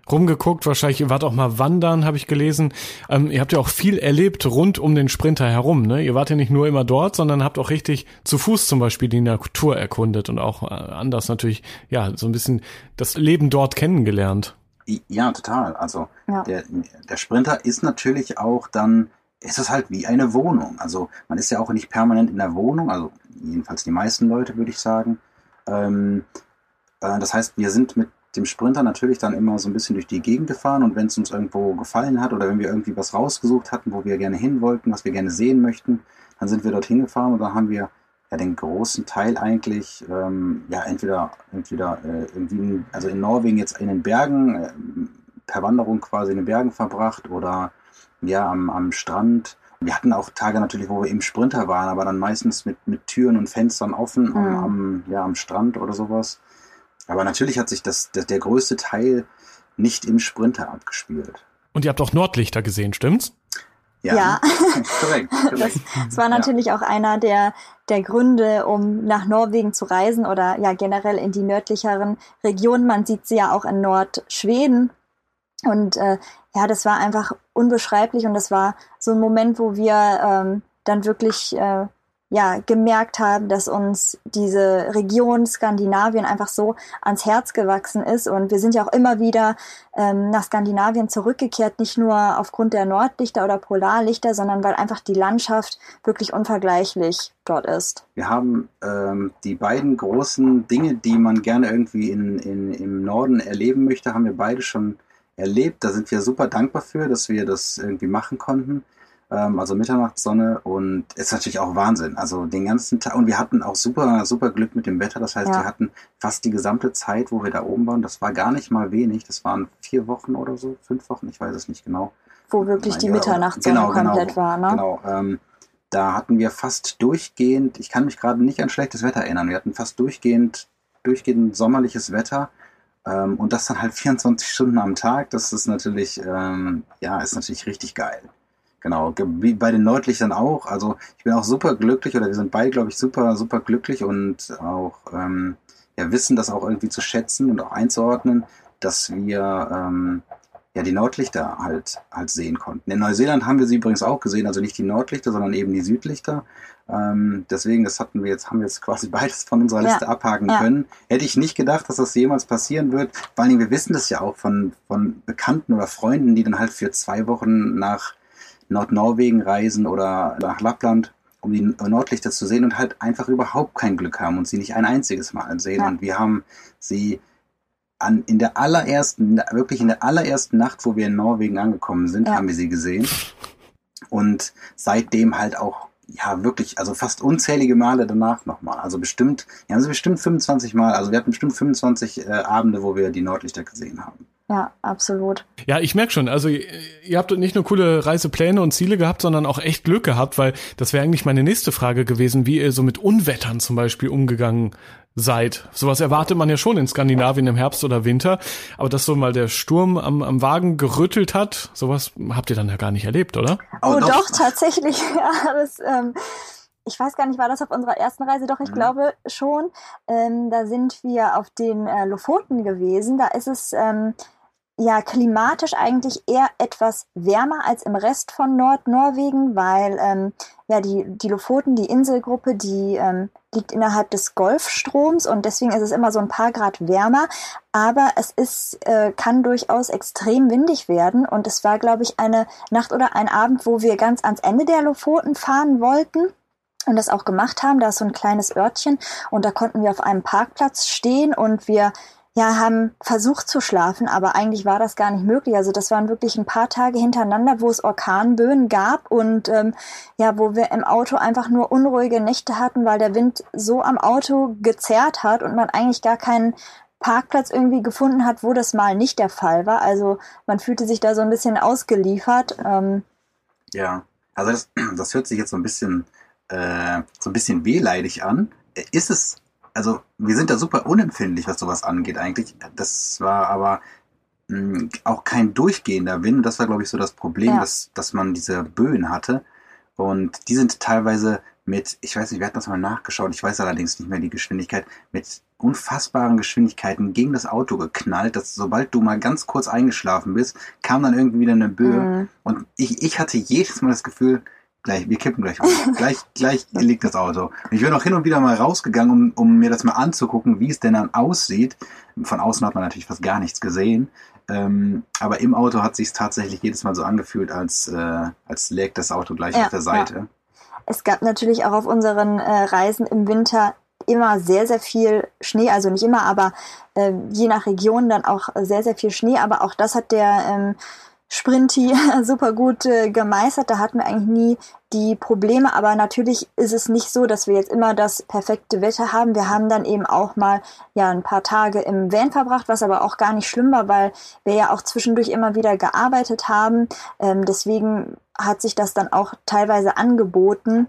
rumgeguckt, wahrscheinlich ihr wart auch mal wandern, habe ich gelesen. Ähm, ihr habt ja auch viel erlebt rund um den Sprinter herum. Ne? Ihr wart ja nicht nur immer dort, sondern habt auch richtig zu Fuß zum Beispiel die Natur erkundet und auch äh, anders natürlich, ja, so ein bisschen das Leben dort kennengelernt. Ja, total. Also Ja. der, der Sprinter ist natürlich auch dann, ist es halt wie eine Wohnung. Also man ist ja auch nicht permanent in der Wohnung, also jedenfalls die meisten Leute, würde ich sagen. Ähm, äh, das heißt, wir sind mit dem Sprinter natürlich dann immer so ein bisschen durch die Gegend gefahren und wenn es uns irgendwo gefallen hat oder wenn wir irgendwie was rausgesucht hatten, wo wir gerne hin wollten, was wir gerne sehen möchten, dann sind wir dorthin gefahren und dann haben wir ja den großen Teil eigentlich ähm, ja entweder entweder äh, irgendwie also in Norwegen jetzt in den Bergen äh, per Wanderung quasi in den Bergen verbracht oder ja am, am Strand. Wir hatten auch Tage natürlich, wo wir im Sprinter waren, aber dann meistens mit, mit Türen und Fenstern offen am, Mhm. am, ja, am Strand oder sowas. Aber natürlich hat sich das, das der größte Teil nicht im Sprinter abgespielt. Und ihr habt auch Nordlichter gesehen, stimmt's? Ja. [LAUGHS] korrekt, korrekt. Das war natürlich auch einer der, der Gründe, um nach Norwegen zu reisen oder ja generell in die nördlicheren Regionen. Man sieht sie ja auch in Nordschweden. Und äh, ja, das war einfach unbeschreiblich und das war so ein Moment, wo wir ähm, dann wirklich äh, ja gemerkt haben, dass uns diese Region Skandinavien einfach so ans Herz gewachsen ist und wir sind ja auch immer wieder ähm, nach Skandinavien zurückgekehrt, nicht nur aufgrund der Nordlichter oder Polarlichter, sondern weil einfach die Landschaft wirklich unvergleichlich dort ist. Wir haben ähm, die beiden großen Dinge, die man gerne irgendwie in, in, im Norden erleben möchte, haben wir beide schon erlebt. Da sind wir super dankbar für, dass wir das irgendwie machen konnten. Ähm, also Mitternachtssonne und es ist natürlich auch Wahnsinn. Also den ganzen Tag und wir hatten auch super, super Glück mit dem Wetter. Das heißt, Ja. wir hatten fast die gesamte Zeit, wo wir da oben waren. Das war gar nicht mal wenig. Das waren vier Wochen oder so, fünf Wochen, ich weiß es nicht genau. Wo wirklich die Ja, Mitternachtssonne genau, genau. komplett war, ne? Genau. Ähm, da hatten wir fast durchgehend, ich kann mich gerade nicht an schlechtes Wetter erinnern, wir hatten fast durchgehend, durchgehend sommerliches Wetter. Ähm, und das dann halt 24 Stunden am Tag, das ist natürlich, ähm, ja, ist natürlich richtig geil. Genau, ge- wie bei den Nordlichtern auch. Also ich bin auch super glücklich oder wir sind beide, glaube ich, super, super glücklich und auch ähm, ja, wissen das auch irgendwie zu schätzen und auch einzuordnen, dass wir ähm, ja die Nordlichter halt halt sehen konnten. In Neuseeland haben wir sie übrigens auch gesehen, also nicht die Nordlichter, sondern eben die Südlichter. Ähm, deswegen, das hatten wir jetzt, haben wir jetzt quasi [LAUGHS] beides von unserer Ja, Liste abhaken ja. können. Hätte ich nicht gedacht, dass das jemals passieren wird. Vor Dingen, wir wissen das ja auch von, von Bekannten oder Freunden, die dann halt für zwei Wochen nach Nordnorwegen reisen oder nach Lappland, um die Nordlichter zu sehen und halt einfach überhaupt kein Glück haben und sie nicht ein einziges Mal sehen. Ja. Und wir haben sie an, in der allerersten, wirklich in der allerersten Nacht, wo wir in Norwegen angekommen sind, haben wir sie gesehen. Und seitdem halt auch, ja, wirklich, also fast unzählige Male danach nochmal. Also bestimmt, wir haben sie bestimmt 25 Mal, also wir hatten bestimmt 25 äh, Abende, wo wir die Nordlichter gesehen haben. Ja, absolut. Ja, ich merk schon, also ihr ihr habt nicht nur coole Reisepläne und Ziele gehabt, sondern auch echt Glück gehabt, weil das wäre eigentlich meine nächste Frage gewesen, wie ihr so mit Unwettern zum Beispiel umgegangen seid. Sowas erwartet man ja schon in Skandinavien im Herbst oder Winter, aber dass so mal der Sturm am, am Wagen gerüttelt hat, sowas habt ihr dann ja gar nicht erlebt, oder? Oh, doch. tatsächlich. [LAUGHS] Ja, das, ähm, ich weiß gar nicht, war das auf unserer ersten Reise? Doch, ich Mhm. glaube schon. Ähm, da sind wir auf den äh, Lofoten gewesen. Da ist es ähm, ja klimatisch eigentlich eher etwas wärmer als im Rest von Nordnorwegen, weil ähm, ja die, die Lofoten, die Inselgruppe, die ähm, liegt innerhalb des Golfstroms und deswegen ist es immer so ein paar Grad wärmer. Aber es ist, äh, kann durchaus extrem windig werden und es war, glaube ich, eine Nacht oder ein Abend, wo wir ganz ans Ende der Lofoten fahren wollten und das auch gemacht haben. Da ist so ein kleines Örtchen und da konnten wir auf einem Parkplatz stehen und wir ja, haben versucht zu schlafen, aber eigentlich war das gar nicht möglich. Also das waren wirklich ein paar Tage hintereinander, wo es Orkanböen gab und ähm, ja, wo wir im Auto einfach nur unruhige Nächte hatten, weil der Wind so am Auto gezerrt hat und man eigentlich gar keinen Parkplatz irgendwie gefunden hat, wo das mal nicht der Fall war. Also man fühlte sich da so ein bisschen ausgeliefert. Ähm, ja, also das, [CLEARS THROAT] das hört sich jetzt so ein bisschen äh, so ein bisschen wehleidig an. Ist es also wir sind da super unempfindlich, was sowas angeht eigentlich. Das war aber mh, hm, auch kein durchgehender Wind. Das war, glaube ich, so das Problem, ja. dass, dass man diese Böen hatte. Und die sind teilweise mit, ich weiß nicht, wir hatten das mal nachgeschaut, ich weiß allerdings nicht mehr die Geschwindigkeit, mit unfassbaren Geschwindigkeiten gegen das Auto geknallt, dass sobald du mal ganz kurz eingeschlafen bist, kam dann irgendwie wieder eine Böe. Mhm. Und ich, ich hatte jedes Mal das Gefühl, Gleich, wir kippen gleich um. gleich, gleich [LAUGHS] liegt das Auto. Ich bin auch hin und wieder mal rausgegangen, um, um mir das mal anzugucken, wie es denn dann aussieht. Von außen hat man natürlich fast gar nichts gesehen. Ähm, aber im Auto hat sich tatsächlich jedes Mal so angefühlt, als, äh, als lägt das Auto gleich ja, auf der Seite. Ja. Es gab natürlich auch auf unseren äh, Reisen im Winter immer sehr, sehr viel Schnee, also nicht immer, aber äh, je nach Region dann auch sehr, sehr viel Schnee. Aber auch das hat der ähm, Sprinty [LAUGHS] super gut äh, gemeistert. Da hatten wir eigentlich nie die Probleme. Aber natürlich ist es nicht so, dass wir jetzt immer das perfekte Wetter haben. Wir haben dann eben auch mal ja ein paar Tage im Van verbracht, was aber auch gar nicht schlimm war, weil wir ja auch zwischendurch immer wieder gearbeitet haben. Ähm, deswegen hat sich das dann auch teilweise angeboten.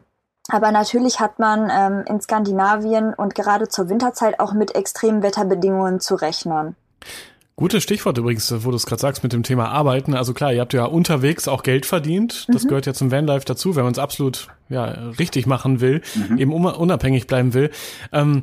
Aber natürlich hat man ähm, in Skandinavien und gerade zur Winterzeit auch mit extremen Wetterbedingungen zu rechnen. Gutes Stichwort übrigens, wo du es gerade sagst mit dem Thema Arbeiten. Also klar, ihr habt ja unterwegs auch Geld verdient. Das mhm. gehört ja zum Vanlife dazu, wenn man es absolut ja, richtig machen will, mhm. eben unabhängig bleiben will. Ähm,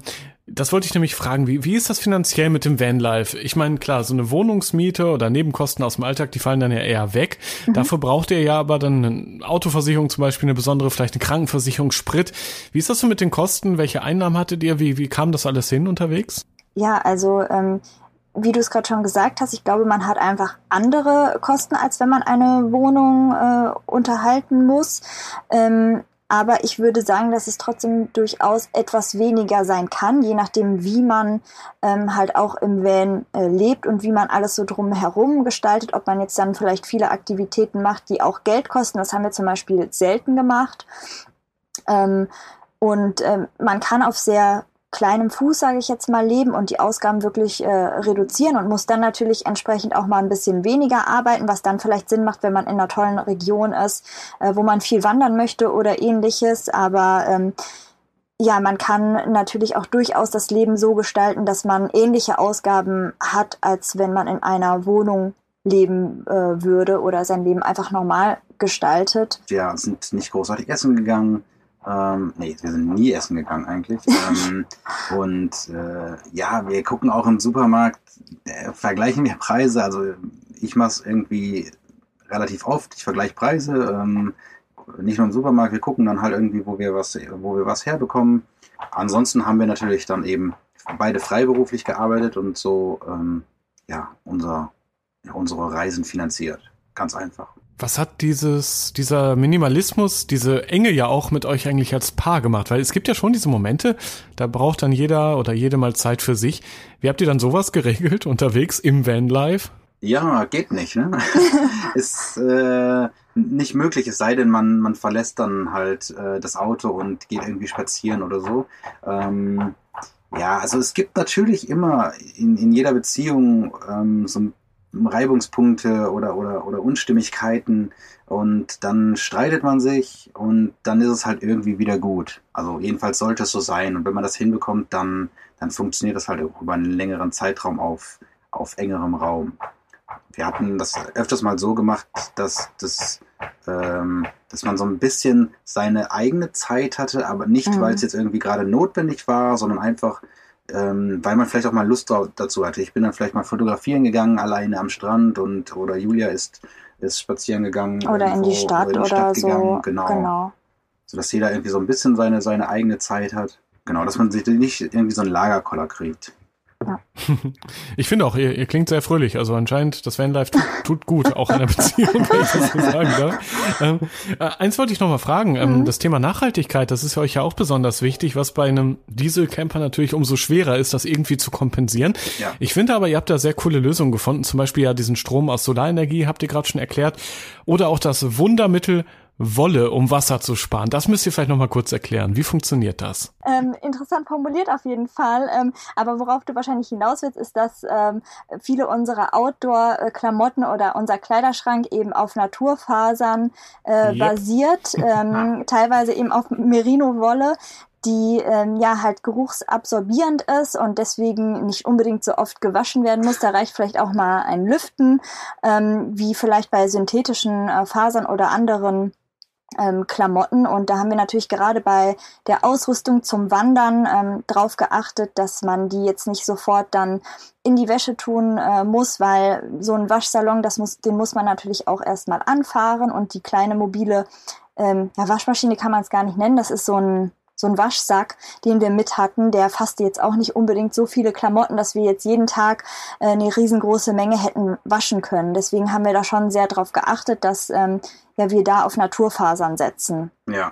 das wollte ich nämlich fragen, wie, wie ist das finanziell mit dem Vanlife? Ich meine, klar, so eine Wohnungsmiete oder Nebenkosten aus dem Alltag, die fallen dann ja eher weg. Mhm. Dafür braucht ihr ja aber dann eine Autoversicherung zum Beispiel, eine besondere, vielleicht eine Krankenversicherung, Sprit. Wie ist das so mit den Kosten? Welche Einnahmen hattet ihr? Wie, wie kam das alles hin unterwegs? Ja, also ähm, wie du es gerade schon gesagt hast, ich glaube, man hat einfach andere Kosten, als wenn man eine Wohnung äh, unterhalten muss. Ähm, aber ich würde sagen, dass es trotzdem durchaus etwas weniger sein kann, je nachdem, wie man ähm, halt auch im Van äh, lebt und wie man alles so drumherum gestaltet. Ob man jetzt dann vielleicht viele Aktivitäten macht, die auch Geld kosten. Das haben wir zum Beispiel selten gemacht. Ähm, und ähm, man kann auf sehr kleinem Fuß, sage ich jetzt mal, leben und die Ausgaben wirklich äh, reduzieren und muss dann natürlich entsprechend auch mal ein bisschen weniger arbeiten, was dann vielleicht Sinn macht, wenn man in einer tollen Region ist, äh, wo man viel wandern möchte oder ähnliches. Aber ähm, ja, man kann natürlich auch durchaus das Leben so gestalten, dass man ähnliche Ausgaben hat, als wenn man in einer Wohnung leben äh, würde oder sein Leben einfach normal gestaltet. Wir sind nicht großartig essen gegangen ähm, nee, wir sind nie essen gegangen eigentlich. ähm, [LAUGHS] und äh, ja, wir gucken auch im Supermarkt, äh, vergleichen wir Preise. Also ich mache es irgendwie relativ oft. Ich vergleiche Preise. Ähm, nicht nur im Supermarkt, wir gucken dann halt irgendwie, wo wir was, wo wir was herbekommen. Ansonsten haben wir natürlich dann eben beide freiberuflich gearbeitet und so ähm, ja, unser, ja, unsere Reisen finanziert. Ganz einfach. Was hat dieses, dieser Minimalismus, diese Enge ja auch mit euch eigentlich als Paar gemacht? Weil es gibt ja schon diese Momente, da braucht dann jeder oder jede mal Zeit für sich. Wie habt ihr dann sowas geregelt unterwegs im Vanlife? Ja, geht nicht. Ne? [LAUGHS] ist äh, nicht möglich, es sei denn, man, man verlässt dann halt äh, das Auto und geht irgendwie spazieren oder so. Ähm, ja, also es gibt natürlich immer in, in jeder Beziehung ähm, so ein Reibungspunkte oder, oder, oder Unstimmigkeiten und dann streitet man sich und dann ist es halt irgendwie wieder gut. Also jedenfalls sollte es so sein und wenn man das hinbekommt, dann, dann funktioniert das halt über einen längeren Zeitraum auf, auf engerem Raum. Wir hatten das öfters mal so gemacht, dass, dass, ähm, dass man so ein bisschen seine eigene Zeit hatte, aber nicht, mhm. weil es jetzt irgendwie gerade notwendig war, sondern einfach, ähm, weil man vielleicht auch mal Lust dazu hatte. Ich bin dann vielleicht mal fotografieren gegangen, alleine am Strand und oder Julia ist, ist spazieren gegangen. Oder in die Stadt oder, in die Stadt oder gegangen. so. Genau. genau. Sodass jeder irgendwie so ein bisschen seine, seine eigene Zeit hat. Genau, dass man sich nicht irgendwie so einen Lagerkoller kriegt. Ja. [LAUGHS] Ich finde auch, ihr, ihr klingt sehr fröhlich. Also anscheinend, das Vanlife tut, tut gut, [LAUGHS] auch in der Beziehung, wenn ich das so sagen darf. Ähm, äh, eins wollte ich noch mal fragen. Ähm, mhm. Das Thema Nachhaltigkeit, das ist ja euch ja auch besonders wichtig, was bei einem Dieselcamper natürlich umso schwerer ist, das irgendwie zu kompensieren. Ja. Ich finde aber, ihr habt da sehr coole Lösungen gefunden. Zum Beispiel ja diesen Strom aus Solarenergie, habt ihr gerade schon erklärt. Oder auch das Wundermittel Wolle, um Wasser zu sparen. Das müsst ihr vielleicht noch mal kurz erklären. Wie funktioniert das? Ähm, interessant formuliert auf jeden Fall. Ähm, aber worauf du wahrscheinlich hinaus willst, ist, dass ähm, viele unserer Outdoor-Klamotten oder unser Kleiderschrank eben auf Naturfasern äh, yep. basiert, [LAUGHS] ähm, teilweise eben auf Merino-Wolle die ähm, ja halt geruchsabsorbierend ist und deswegen nicht unbedingt so oft gewaschen werden muss. Da reicht vielleicht auch mal ein Lüften, ähm, wie vielleicht bei synthetischen äh, Fasern oder anderen ähm, Klamotten. Und da haben wir natürlich gerade bei der Ausrüstung zum Wandern ähm, drauf geachtet, dass man die jetzt nicht sofort dann in die Wäsche tun äh, muss, weil so ein Waschsalon, das muss, den muss man natürlich auch erstmal anfahren und die kleine mobile ähm, ja, Waschmaschine kann man es gar nicht nennen. Das ist so ein so ein Waschsack, den wir mit hatten, der fasste jetzt auch nicht unbedingt so viele Klamotten, dass wir jetzt jeden Tag äh, eine riesengroße Menge hätten waschen können. Deswegen haben wir da schon sehr darauf geachtet, dass ähm, ja, wir da auf Naturfasern setzen. Ja.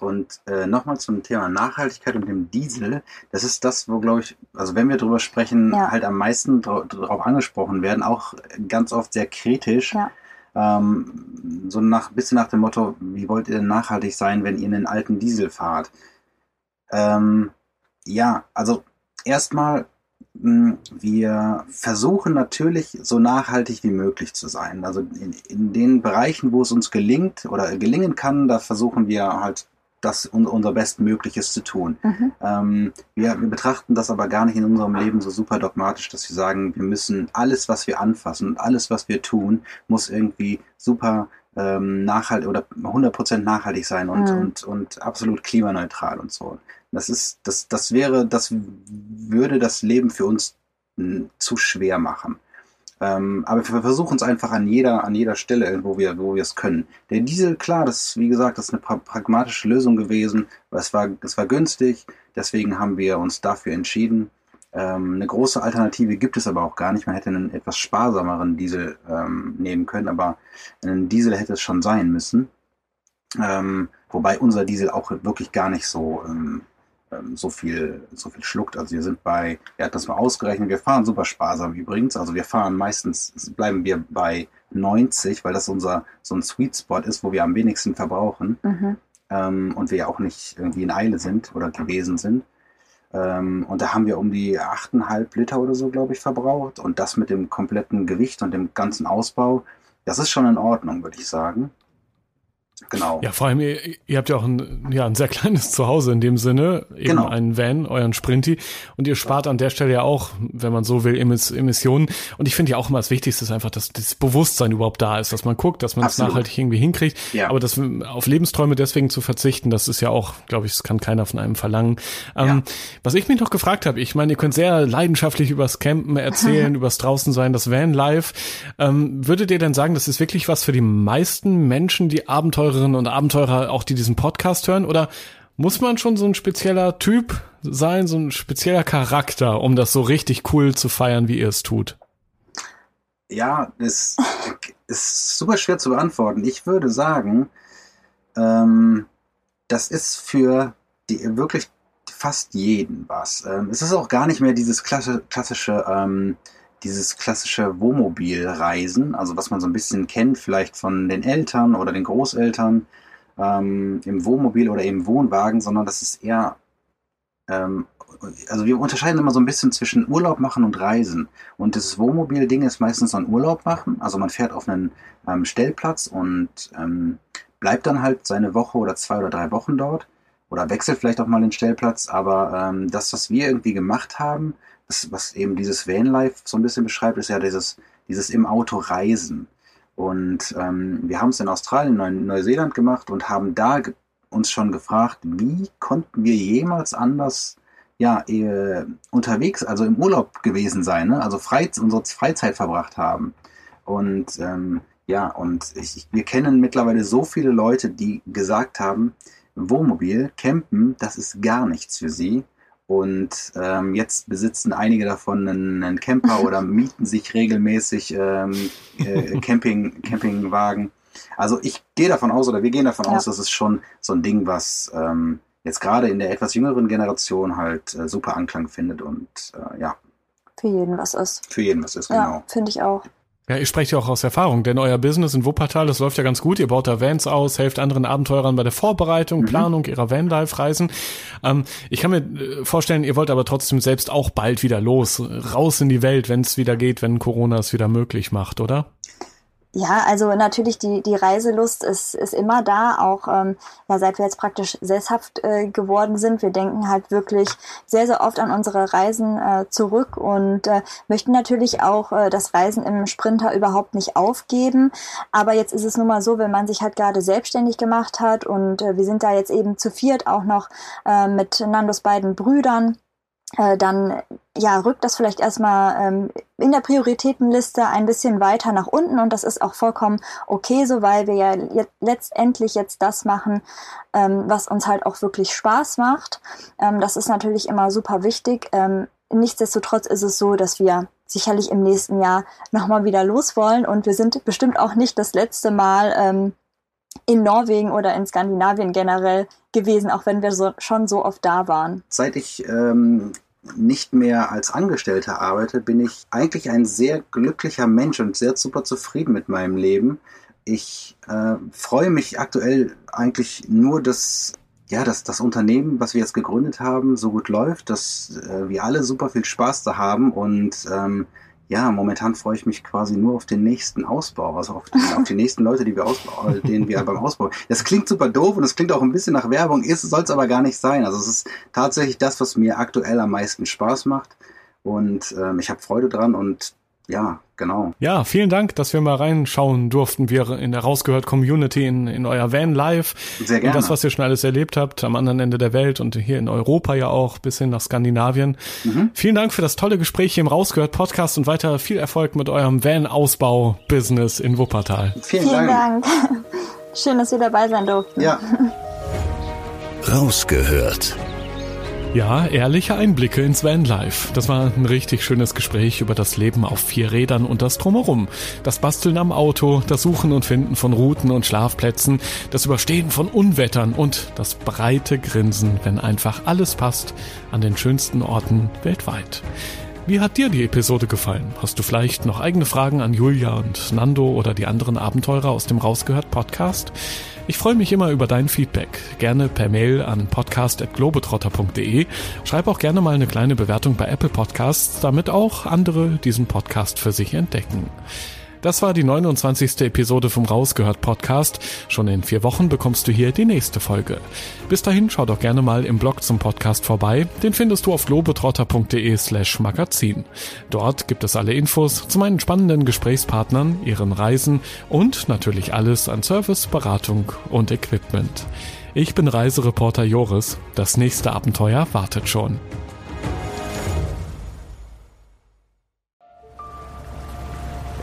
Und äh, nochmal zum Thema Nachhaltigkeit und dem Diesel. Das ist das, wo, glaube ich, also wenn wir drüber sprechen, ja. halt am meisten darauf angesprochen werden, auch ganz oft sehr kritisch. Ja. Ähm, so nach bisschen nach dem Motto, wie wollt ihr denn nachhaltig sein, wenn ihr einen alten Diesel fahrt? Ähm, ja, also erstmal, hm, wir versuchen natürlich so nachhaltig wie möglich zu sein. Also in, in, den Bereichen, wo es uns gelingt oder gelingen kann, da versuchen wir halt das unser Bestmögliches zu tun. Mhm. Ähm, wir, wir, betrachten das aber gar nicht in unserem Leben so super dogmatisch, dass wir sagen, wir müssen alles, was wir anfassen und alles, was wir tun, muss irgendwie super ähm, nachhaltig oder 100% nachhaltig sein und, mhm. und, und absolut klimaneutral und so. Das ist, das, das wäre, das würde das Leben für uns hm, zu schwer machen. Ähm, aber wir versuchen es einfach an jeder, an jeder Stelle, wo wir, wo wir es können. Der Diesel, klar, das wie gesagt, das ist eine pra pragmatische Lösung gewesen. Es war, es war günstig, deswegen haben wir uns dafür entschieden. Ähm, eine große Alternative gibt es aber auch gar nicht. Man hätte einen etwas sparsameren Diesel ähm, nehmen können, aber ein Diesel hätte es schon sein müssen. Ähm, wobei unser Diesel auch wirklich gar nicht so ähm, ähm, so viel, so viel schluckt. Also wir sind bei, er hat das mal ausgerechnet, wir fahren super sparsam übrigens. Also wir fahren meistens, bleiben wir bei 90, weil das unser so ein Sweet Spot ist, wo wir am wenigsten verbrauchen. Mhm. Ähm, und wir ja auch nicht irgendwie in Eile sind oder gewesen sind. Ähm, und da haben wir um die 8,5 Liter oder so, glaube ich, verbraucht. Und das mit dem kompletten Gewicht und dem ganzen Ausbau, das ist schon in Ordnung, würde ich sagen. Genau. Ja, vor allem, ihr, ihr, habt ja auch ein, ja, ein sehr [LAUGHS] kleines Zuhause in dem Sinne, eben genau. einen Van, euren Sprinty. Und ihr spart an der Stelle ja auch, wenn man so will, Emissionen. Und ich finde ja auch immer das Wichtigste ist einfach, dass das Bewusstsein überhaupt da ist, dass man guckt, dass man es nachhaltig irgendwie hinkriegt. Ja. Aber das auf Lebensträume deswegen zu verzichten, das ist ja auch, glaube ich, das kann keiner von einem verlangen. Ähm, ja. Was ich mich noch gefragt habe, ich meine, ihr könnt sehr leidenschaftlich übers Campen erzählen, [LAUGHS] übers draußen sein, das Van Life. Ähm, würdet ihr denn sagen, das ist wirklich was für die meisten Menschen, die Abenteuer Abenteurerinnen und Abenteurer auch, die diesen Podcast hören? Oder muss man schon so ein spezieller Typ sein, so ein spezieller Charakter, um das so richtig cool zu feiern, wie ihr es tut? Ja, das ist super schwer zu beantworten. Ich würde sagen, ähm, das ist für die wirklich fast jeden was. Ähm, es ist auch gar nicht mehr dieses klassische, klassische ähm, dieses klassische Wohnmobilreisen, also was man so ein bisschen kennt, vielleicht von den Eltern oder den Großeltern ähm, im Wohnmobil oder im Wohnwagen, sondern das ist eher, ähm, also wir unterscheiden immer so ein bisschen zwischen Urlaub machen und Reisen. Und das Wohnmobil-Ding ist meistens ein Urlaub machen, also man fährt auf einen ähm, Stellplatz und ähm, bleibt dann halt seine Woche oder zwei oder drei Wochen dort oder wechselt vielleicht auch mal den Stellplatz, aber ähm, das, was wir irgendwie gemacht haben, das, was eben dieses Vanlife so ein bisschen beschreibt, ist ja dieses, dieses im Auto reisen. Und ähm, wir haben es in Australien, Neu Neuseeland gemacht und haben da uns schon gefragt, wie konnten wir jemals anders ja, äh, unterwegs, also im Urlaub gewesen sein, ne? also Freiz unsere Freizeit verbracht haben. Und ähm, ja, und ich, wir kennen mittlerweile so viele Leute, die gesagt haben, Wohnmobil, Campen, das ist gar nichts für sie. Und ähm, jetzt besitzen einige davon einen, einen Camper oder [LAUGHS] mieten sich regelmäßig ähm, äh, Camping, Campingwagen. Also ich gehe davon aus, oder wir gehen davon ja. aus, dass es schon so ein Ding, was ähm, jetzt gerade in der etwas jüngeren Generation halt äh, super Anklang findet und äh, ja. Für jeden was ist. Für jeden was ist, genau. Ja, finde ich auch. Ja, ihr sprecht ja auch aus Erfahrung, denn euer Business in Wuppertal, das läuft ja ganz gut. Ihr baut da Vans aus, helft anderen Abenteurern bei der Vorbereitung, mhm. Planung ihrer Vanlife-Reisen. Ähm, ich kann mir äh, vorstellen, ihr wollt aber trotzdem selbst auch bald wieder los, raus in die Welt, wenn es wieder geht, wenn Corona es wieder möglich macht, oder? Ja, also natürlich die, die Reiselust ist, ist immer da, auch ähm, ja, seit wir jetzt praktisch sesshaft äh, geworden sind. Wir denken halt wirklich sehr, sehr oft an unsere Reisen äh, zurück und äh, möchten natürlich auch äh, das Reisen im Sprinter überhaupt nicht aufgeben. Aber jetzt ist es nun mal so, wenn man sich halt gerade selbstständig gemacht hat und äh, wir sind da jetzt eben zu viert auch noch äh, mit Nandos beiden Brüdern äh, dann ja, rückt das vielleicht erstmal ähm, in der Prioritätenliste ein bisschen weiter nach unten und das ist auch vollkommen okay so, weil wir ja jetzt letztendlich jetzt das machen, ähm, was uns halt auch wirklich Spaß macht. Ähm, das ist natürlich immer super wichtig. Ähm, nichtsdestotrotz ist es so, dass wir sicherlich im nächsten Jahr nochmal wieder los wollen und wir sind bestimmt auch nicht das letzte Mal ähm, in Norwegen oder in Skandinavien generell gewesen, auch wenn wir so, schon so oft da waren. Seit ich ähm, nicht mehr als Angestellter arbeite, bin ich eigentlich ein sehr glücklicher Mensch und sehr super zufrieden mit meinem Leben. Ich äh, freue mich aktuell eigentlich nur, dass ja, dass das Unternehmen, was wir jetzt gegründet haben, so gut läuft, dass äh, wir alle super viel Spaß da haben und ähm, ja, momentan freue ich mich quasi nur auf den nächsten Ausbau, also auf die, auf die nächsten Leute, die wir ausbauen, denen wir beim Ausbau. Das klingt super doof und das klingt auch ein bisschen nach Werbung, ist, soll es aber gar nicht sein. Also es ist tatsächlich das, was mir aktuell am meisten Spaß macht. Und ähm, ich habe Freude dran und ja, genau. Ja, vielen Dank, dass wir mal reinschauen durften, wir in der Rausgehört Community in, in euer Van Live. Sehr gerne. Und das, was ihr schon alles erlebt habt, am anderen Ende der Welt und hier in Europa ja auch, bis hin nach Skandinavien. Mhm. Vielen Dank für das tolle Gespräch hier im Rausgehört Podcast und weiter viel Erfolg mit eurem Van-Ausbau-Business in Wuppertal. Vielen, vielen Dank. Dank. [LAUGHS] Schön, dass wir dabei sein durften. Ja. [LAUGHS] Rausgehört ja, ehrliche Einblicke ins Vanlife. Das war ein richtig schönes Gespräch über das Leben auf vier Rädern und das Drumherum. Das Basteln am Auto, das Suchen und Finden von Routen und Schlafplätzen, das Überstehen von Unwettern und das breite Grinsen, wenn einfach alles passt, an den schönsten Orten weltweit. Wie hat dir die Episode gefallen? Hast du vielleicht noch eigene Fragen an Julia und Nando oder die anderen Abenteurer aus dem Rausgehört Podcast? Ich freue mich immer über dein Feedback. Gerne per Mail an podcast.globetrotter.de. Schreib auch gerne mal eine kleine Bewertung bei Apple Podcasts, damit auch andere diesen Podcast für sich entdecken. Das war die 29. Episode vom Rausgehört Podcast. Schon in vier Wochen bekommst du hier die nächste Folge. Bis dahin schau doch gerne mal im Blog zum Podcast vorbei. Den findest du auf globetrotter.de slash magazin. Dort gibt es alle Infos zu meinen spannenden Gesprächspartnern, ihren Reisen und natürlich alles an Service, Beratung und Equipment. Ich bin Reisereporter Joris. Das nächste Abenteuer wartet schon.